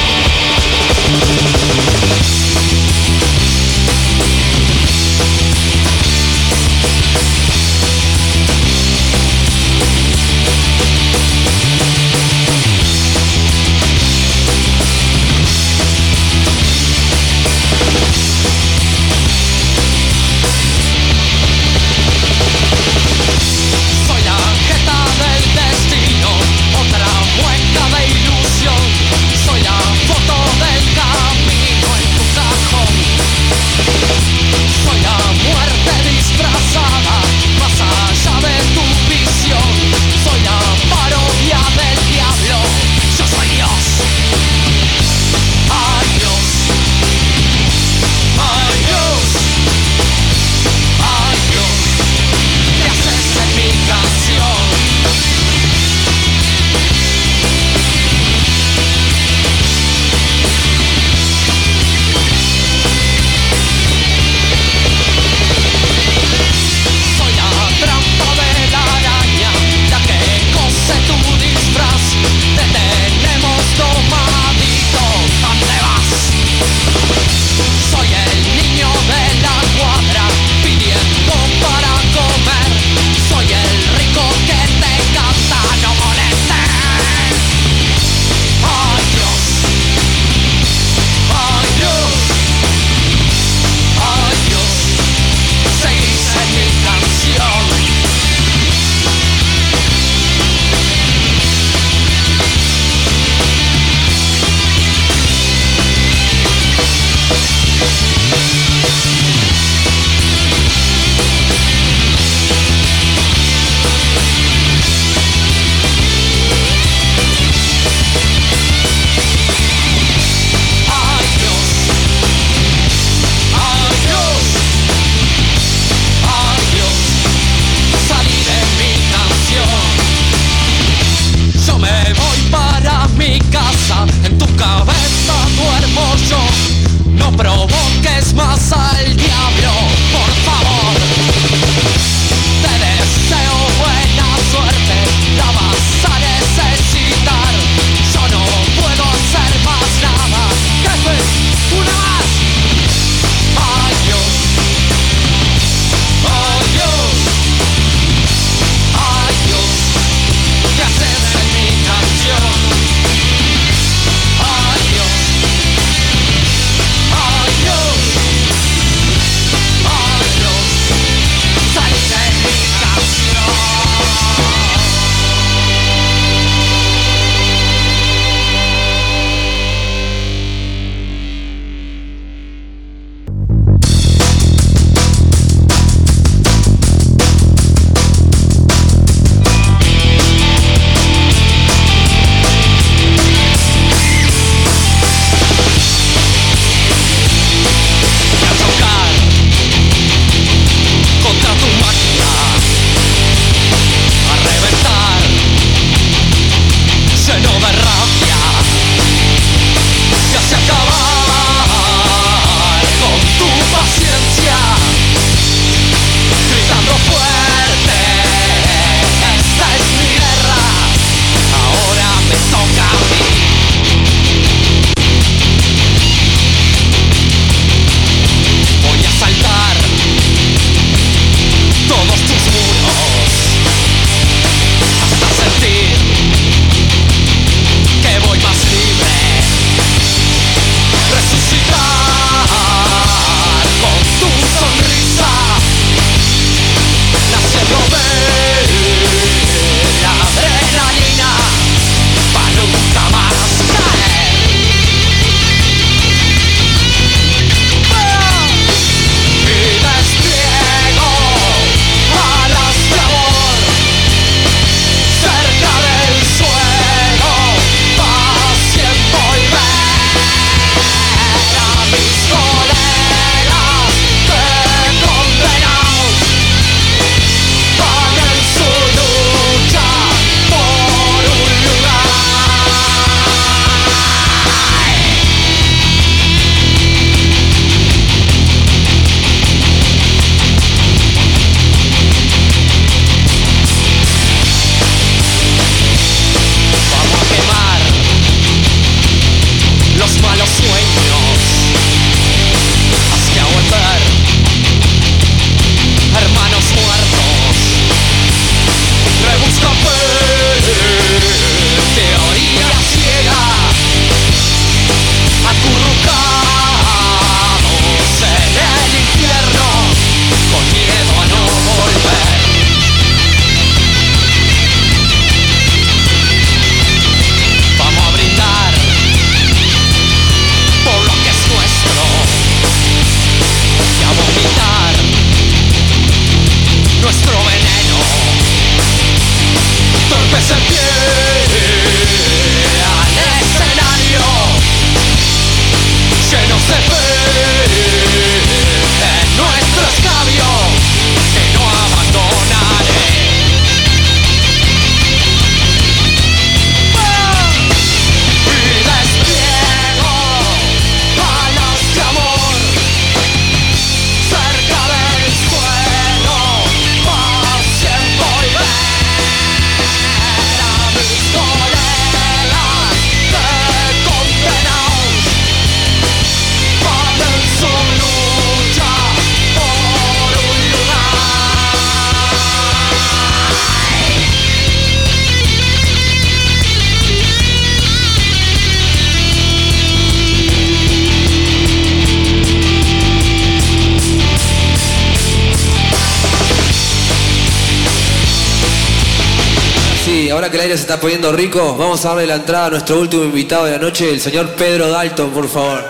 que el aire se está poniendo rico, vamos a darle la entrada a nuestro último invitado de la noche, el señor Pedro Dalton, por favor.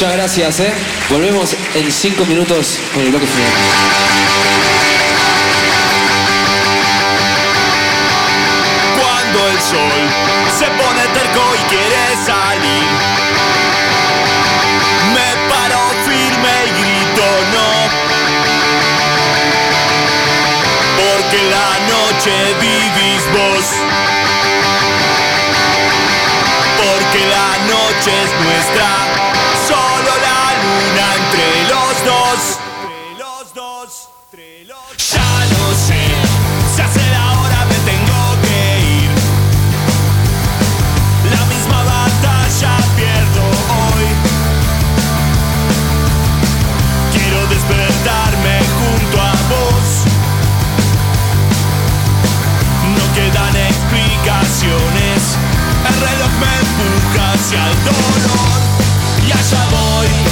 Muchas gracias, ¿eh? Volvemos en 5 minutos con el bloque final. Cuando el sol se pone terco y quiere salir, me paro firme y grito no. Porque la noche vivís vos porque la noche es nuestra. hacia el dolor y allá voy.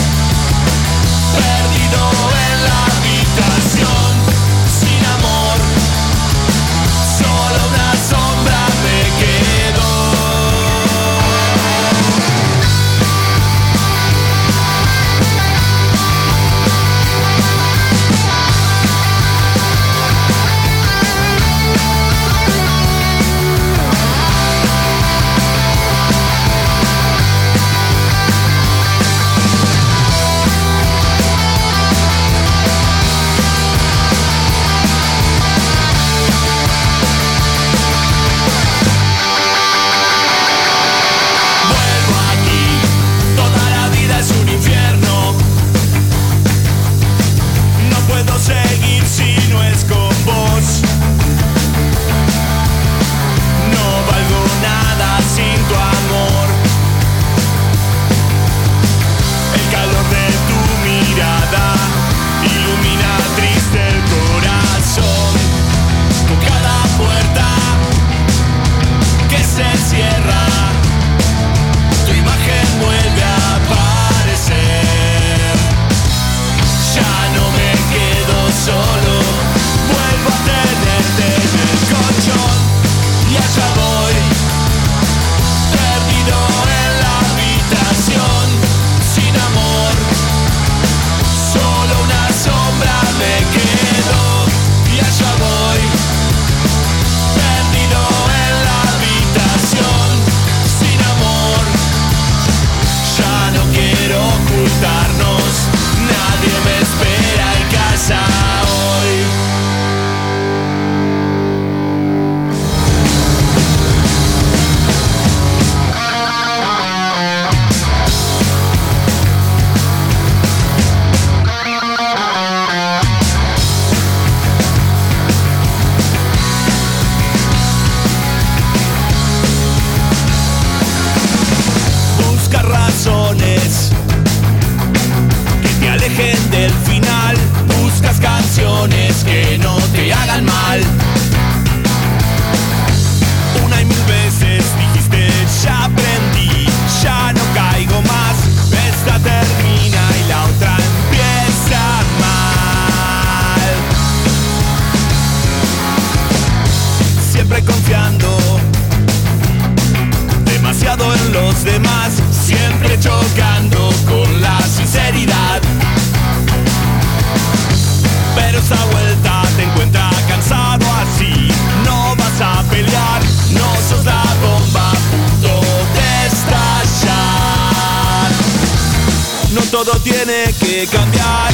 todo tiene que cambiar.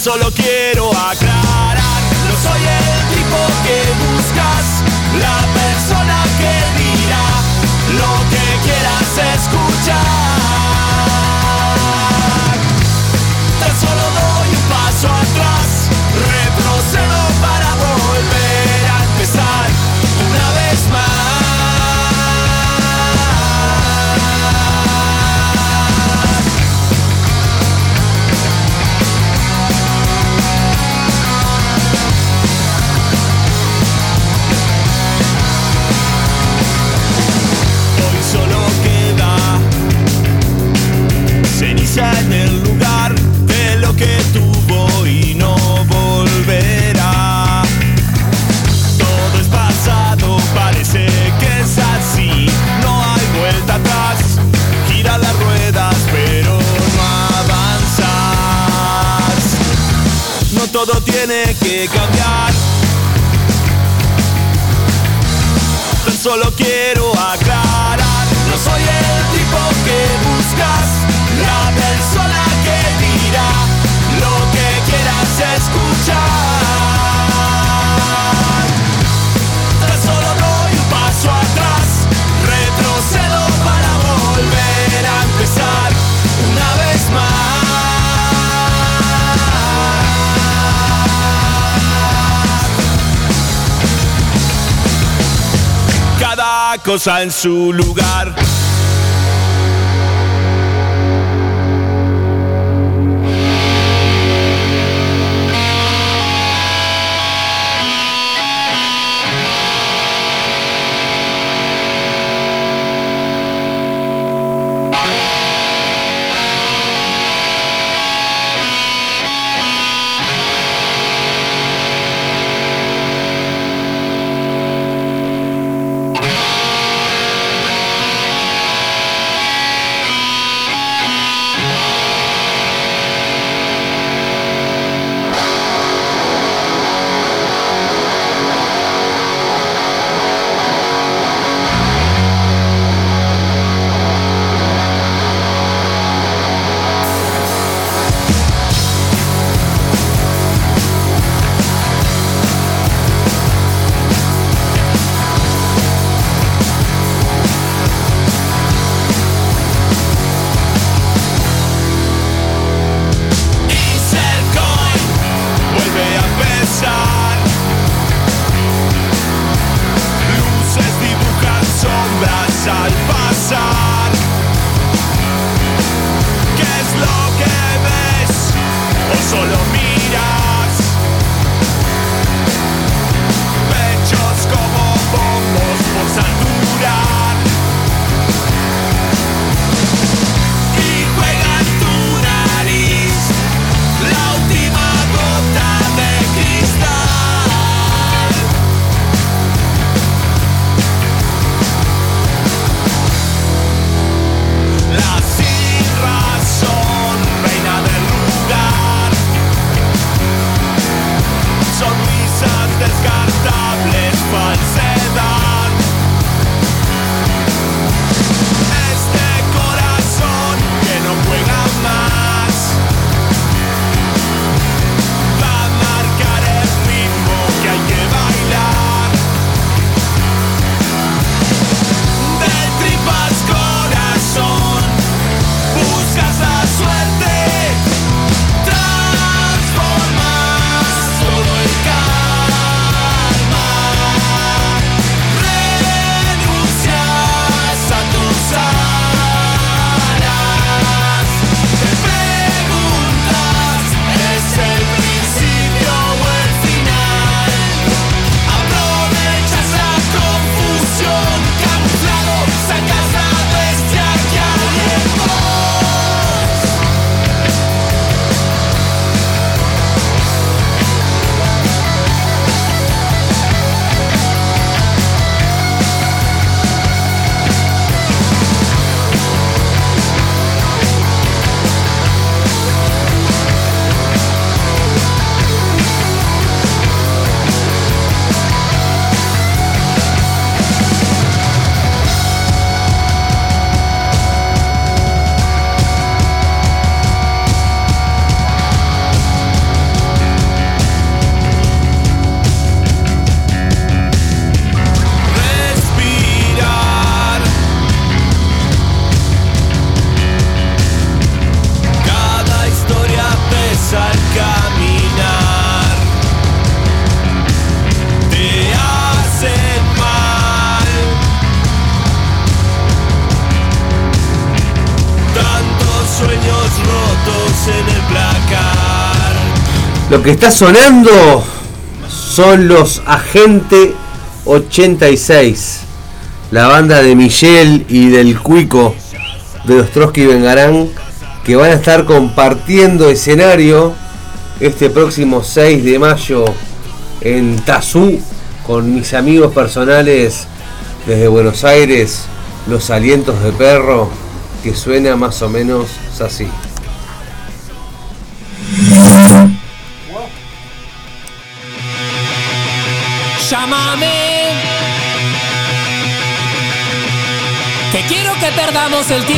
Solo quiero aclarar, no soy el tipo que buscas, la persona que dirá lo que quieras escuchar. cosa en su lugar. Que está sonando son los Agente 86, la banda de Michelle y del Cuico de los Trotsky Vengarán, que van a estar compartiendo escenario este próximo 6 de mayo en Tazú con mis amigos personales desde Buenos Aires, Los Alientos de Perro, que suena más o menos así. El tiempo.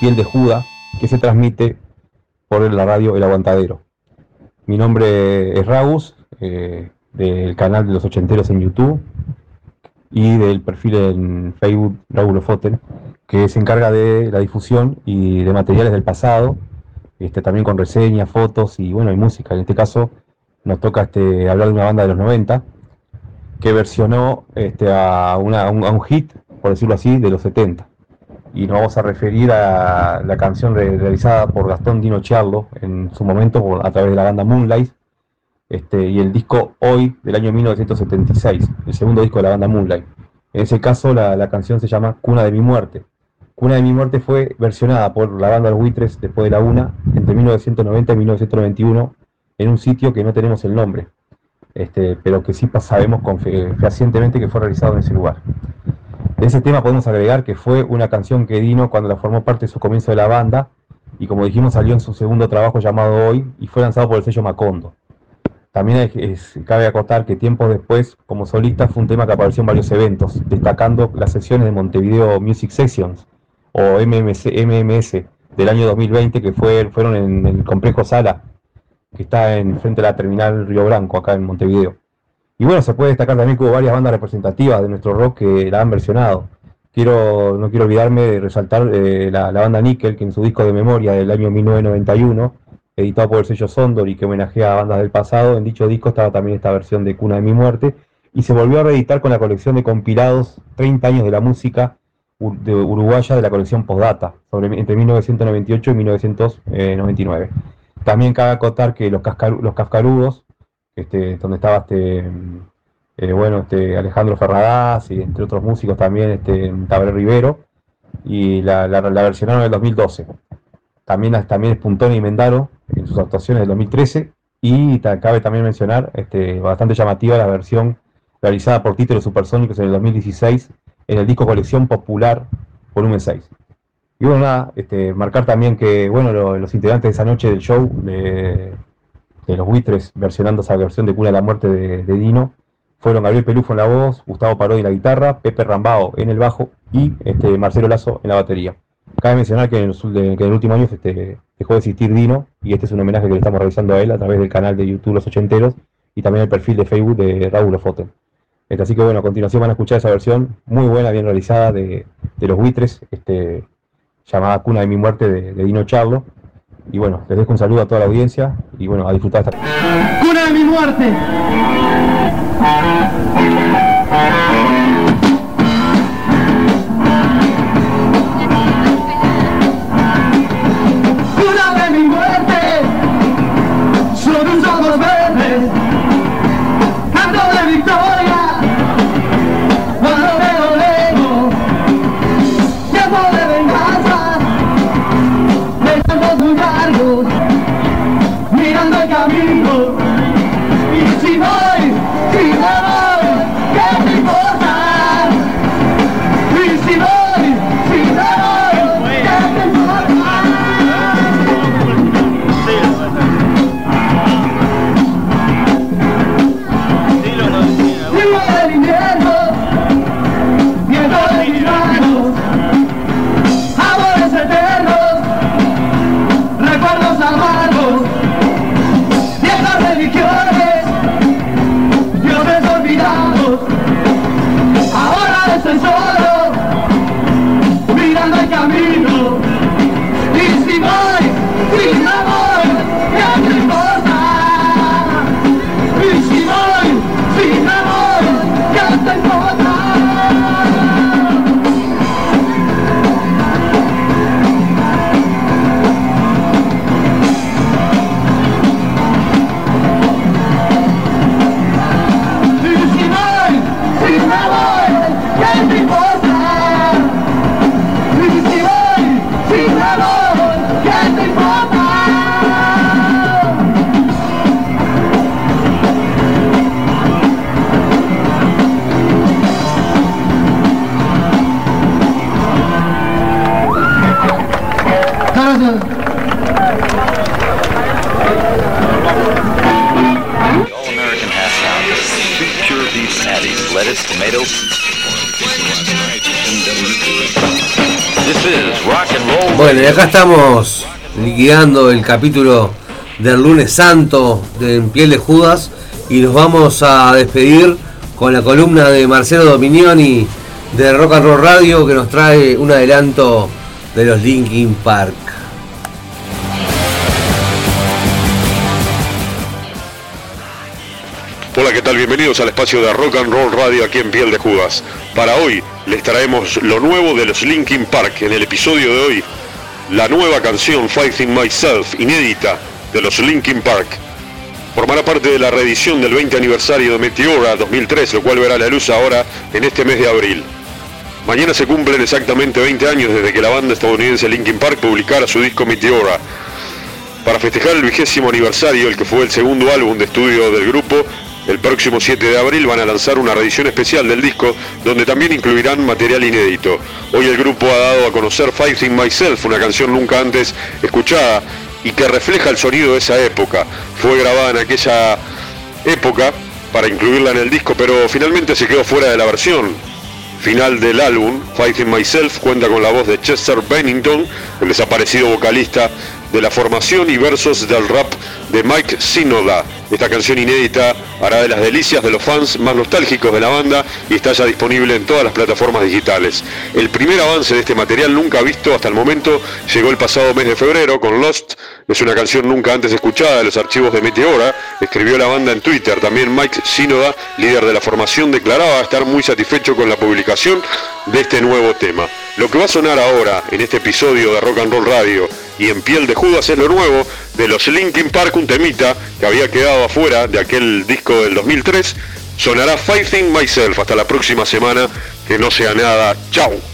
Piel de Juda, que se transmite por la radio El Aguantadero. Mi nombre es Ragus, eh, del canal de los ochenteros en YouTube y del perfil en Facebook Raúl Ofoten, que se encarga de la difusión y de materiales del pasado, este, también con reseñas, fotos y bueno, y música. En este caso nos toca este, hablar de una banda de los 90 que versionó este, a, una- a un, a un hit, por decirlo así, de los 70. Y nos vamos a referir a la canción re- realizada por Gastón Dino Charlo en su momento a través de la banda Moonlight, este, y el disco Hoy del año 1976, el segundo disco de la banda Moonlight. En ese caso la, la canción se llama Cuna de mi muerte. Cuna de mi muerte fue versionada por la banda Los Buitres después de la una entre 1990 y 1991 en un sitio que no tenemos el nombre, este, pero que sí sabemos fe- fehacientemente que fue realizado en ese lugar. De ese tema podemos agregar que fue una canción que Dino cuando la formó parte de su comienzo de la banda y como dijimos salió en su segundo trabajo llamado Hoy y fue lanzado por el sello Macondo. También es- cabe acotar que tiempo después, como solista, fue un tema que apareció en varios eventos, destacando las sesiones de Montevideo Music Sessions o MMS, del año 2020 que fue, fueron en el complejo Sala, que está en frente a la terminal Río Branco, acá en Montevideo. Y bueno, se puede destacar también que hubo varias bandas representativas de nuestro rock que la han versionado. Quiero, no quiero olvidarme de resaltar eh, la, banda Nickel, que en su disco de memoria del año 1991, editado por el sello Sondor y que homenajea a bandas del pasado, en dicho disco estaba también esta versión de Cuna de mi muerte, y se volvió a reeditar con la colección de compilados 30 años de la música de uruguaya de la colección Postdata, sobre, entre 1998 y 1999. También cabe acotar que los, los cascarudos, este, donde estaba este, mm, eh, bueno, este, Alejandro Ferradas y entre otros músicos también, este, Tabaré Rivero, y la, la, la versionaron en el 2012. También, también es Puntón y Mendaro en sus actuaciones del 2013, y cabe también mencionar, este, bastante llamativa la versión realizada por Títeros Supersónicos en el 2016 en el disco Colección Popular Volumen 6. Y bueno, nada, este, marcar también que bueno, lo- los integrantes de esa noche del show los buitres versionando esa versión de Cuna de la Muerte de, Dino fueron Gabriel Pelufo en la voz, Gustavo Parodi en la guitarra, Pepe Rambao en el bajo y este, Marcelo Lazo en la batería. Cabe mencionar que en, de- que en el último año este, dejó de existir Dino y este es un homenaje que le estamos realizando a él a través del canal de YouTube Los Ochenteros y también el perfil de Facebook de Raúl Ofoten. Este, así que bueno, a continuación van a escuchar esa versión muy buena, bien realizada de, los buitres, este, llamada Cuna de mi muerte de Dino Charlo. Y bueno, les dejo un saludo a toda la audiencia y bueno, a disfrutar esta Cuna de mi muerte. Estamos liquidando el capítulo del lunes santo de piel de Judas y nos vamos a despedir con la columna de Marcelo Dominioni de Rock and Roll Radio que nos trae un adelanto de los Linkin Park. Hola, ¿qué tal? Bienvenidos al espacio de Rock and Roll Radio aquí en Piel de Judas. Para hoy les traemos lo nuevo de los Linkin Park. En el episodio de hoy, la nueva canción Fighting Myself, inédita, de los Linkin Park. Formará parte de la reedición del 20 aniversario de Meteora 2003, lo cual verá la luz ahora en este mes de abril. Mañana se cumplen exactamente 20 años desde que la banda estadounidense Linkin Park publicara su disco Meteora. Para festejar el vigésimo aniversario, el que fue el segundo álbum de estudio del grupo, El próximo 7 de abril van a lanzar una reedición especial del disco donde también incluirán material inédito. Hoy el grupo ha dado a conocer Fighting Myself, una canción nunca antes escuchada y que refleja el sonido de esa época. Fue grabada en aquella época para incluirla en el disco, pero finalmente se quedó fuera de la versión final del álbum. Fighting Myself cuenta con la voz de Chester Bennington, el desaparecido vocalista de la formación y versos del rap de Mike Sinoda. Esta canción inédita hará de las delicias de los fans más nostálgicos de la banda y está ya disponible en todas las plataformas digitales. El primer avance de este material nunca visto hasta el momento llegó el pasado mes de febrero con Lost. Es una canción nunca antes escuchada de los archivos de Meteora. Escribió la banda en Twitter. También Mike Sinoda, líder de la formación, declaraba estar muy satisfecho con la publicación de este nuevo tema. Lo que va a sonar ahora en este episodio de Rock and Roll Radio y en Piel de Judas es lo nuevo de los Linkin Park, un temita que había quedado afuera de aquel disco del 2003. Sonará Fighting Myself. Hasta la próxima semana. Que no sea nada. Chao.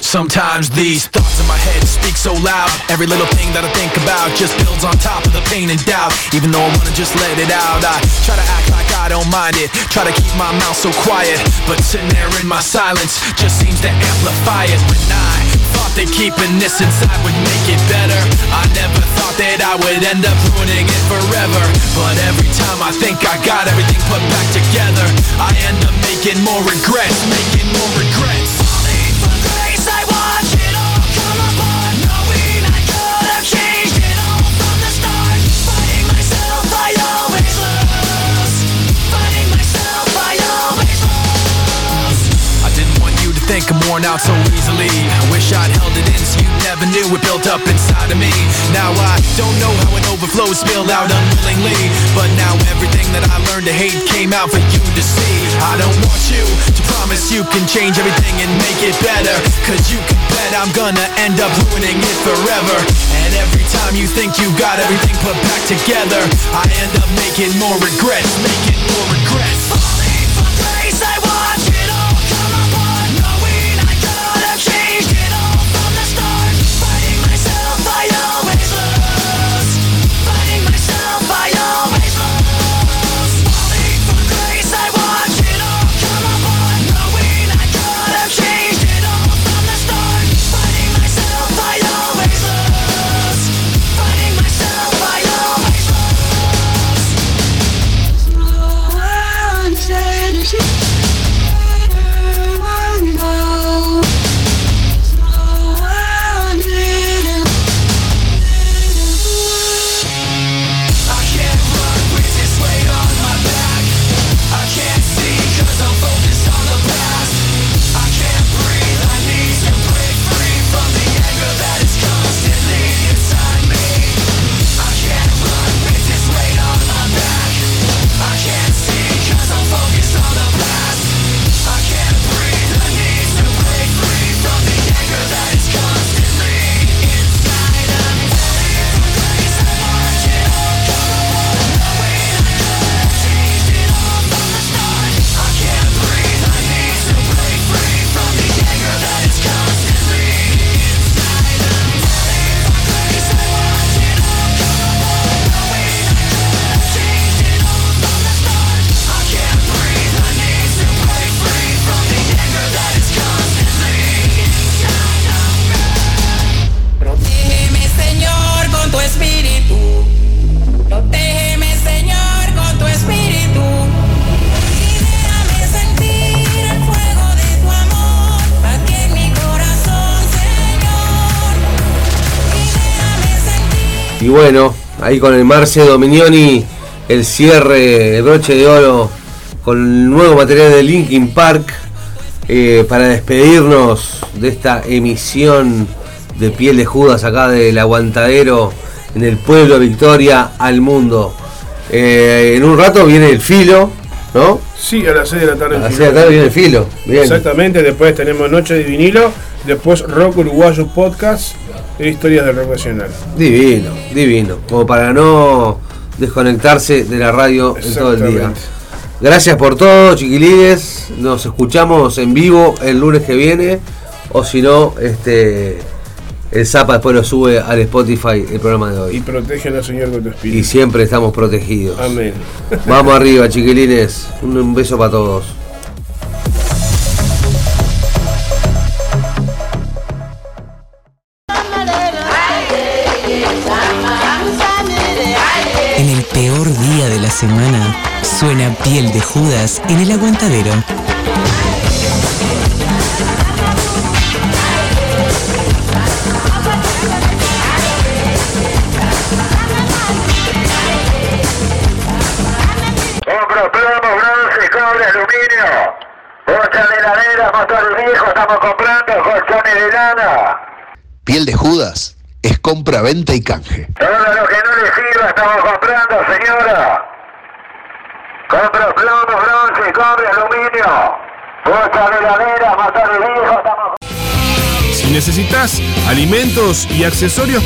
Sometimes these thoughts in my head speak so loud. Every little thing that I think about just builds on top of the pain and doubt. Even though I wanna just let it out, I try to act like I don't mind it. Try to keep my mouth so quiet, but sitting there in my silence just seems to amplify it. When I thought that keeping this inside would make it better, I never thought that I would end up ruining it forever. But every time I think I got everything put back together, I end up making more regrets, making more regrets. Think I'm worn out so easily. Wish I'd held it in so you never knew it built up inside of me. Now I don't know how it overflows, spilled out unwillingly. But now everything that I learned to hate came out for you to see. I don't want you to promise you can change everything and make it better. Cause you can bet I'm gonna end up ruining it forever. And every time you think you got everything put back together, I end up making more regrets, making more regrets. Ahí con el Marce Dominioni, el cierre, el broche de oro, con el nuevo material de Linkin Park, eh, para despedirnos de esta emisión de piel de Judas acá del aguantadero en el pueblo Victoria al mundo. Eh, en un rato viene el filo, ¿no? Sí, a las 6 de la tarde. A las 6 de la tarde viene el filo. Bien. Exactamente, después tenemos Noche de Vinilo, después Rock Uruguayo Podcast Historias del Rock Nacional. Divino, divino. Como para no desconectarse de la radio en todo el día. Gracias por todo, chiquilines. Nos escuchamos en vivo el lunes que viene. O si no, este El Zapa después lo sube al Spotify el programa de hoy. Y protégenos, Señor, con tu espíritu. Y siempre estamos protegidos. Amén. Vamos arriba, chiquilines. Un, un beso para todos. Peor día de la semana, suena piel de Judas en el aguantadero. Compro plomo, bronce, cobre, aluminio. Bocha de heladera, motor viejo, estamos comprando colchones de lana. Piel de Judas es compra, venta y canje. Todo lo que no le sirva estamos comprando, señora. Compro plomo, bronce, cobre, aluminio. Bocha de heladera, motor viejo, estamos Si necesitas alimentos y accesorios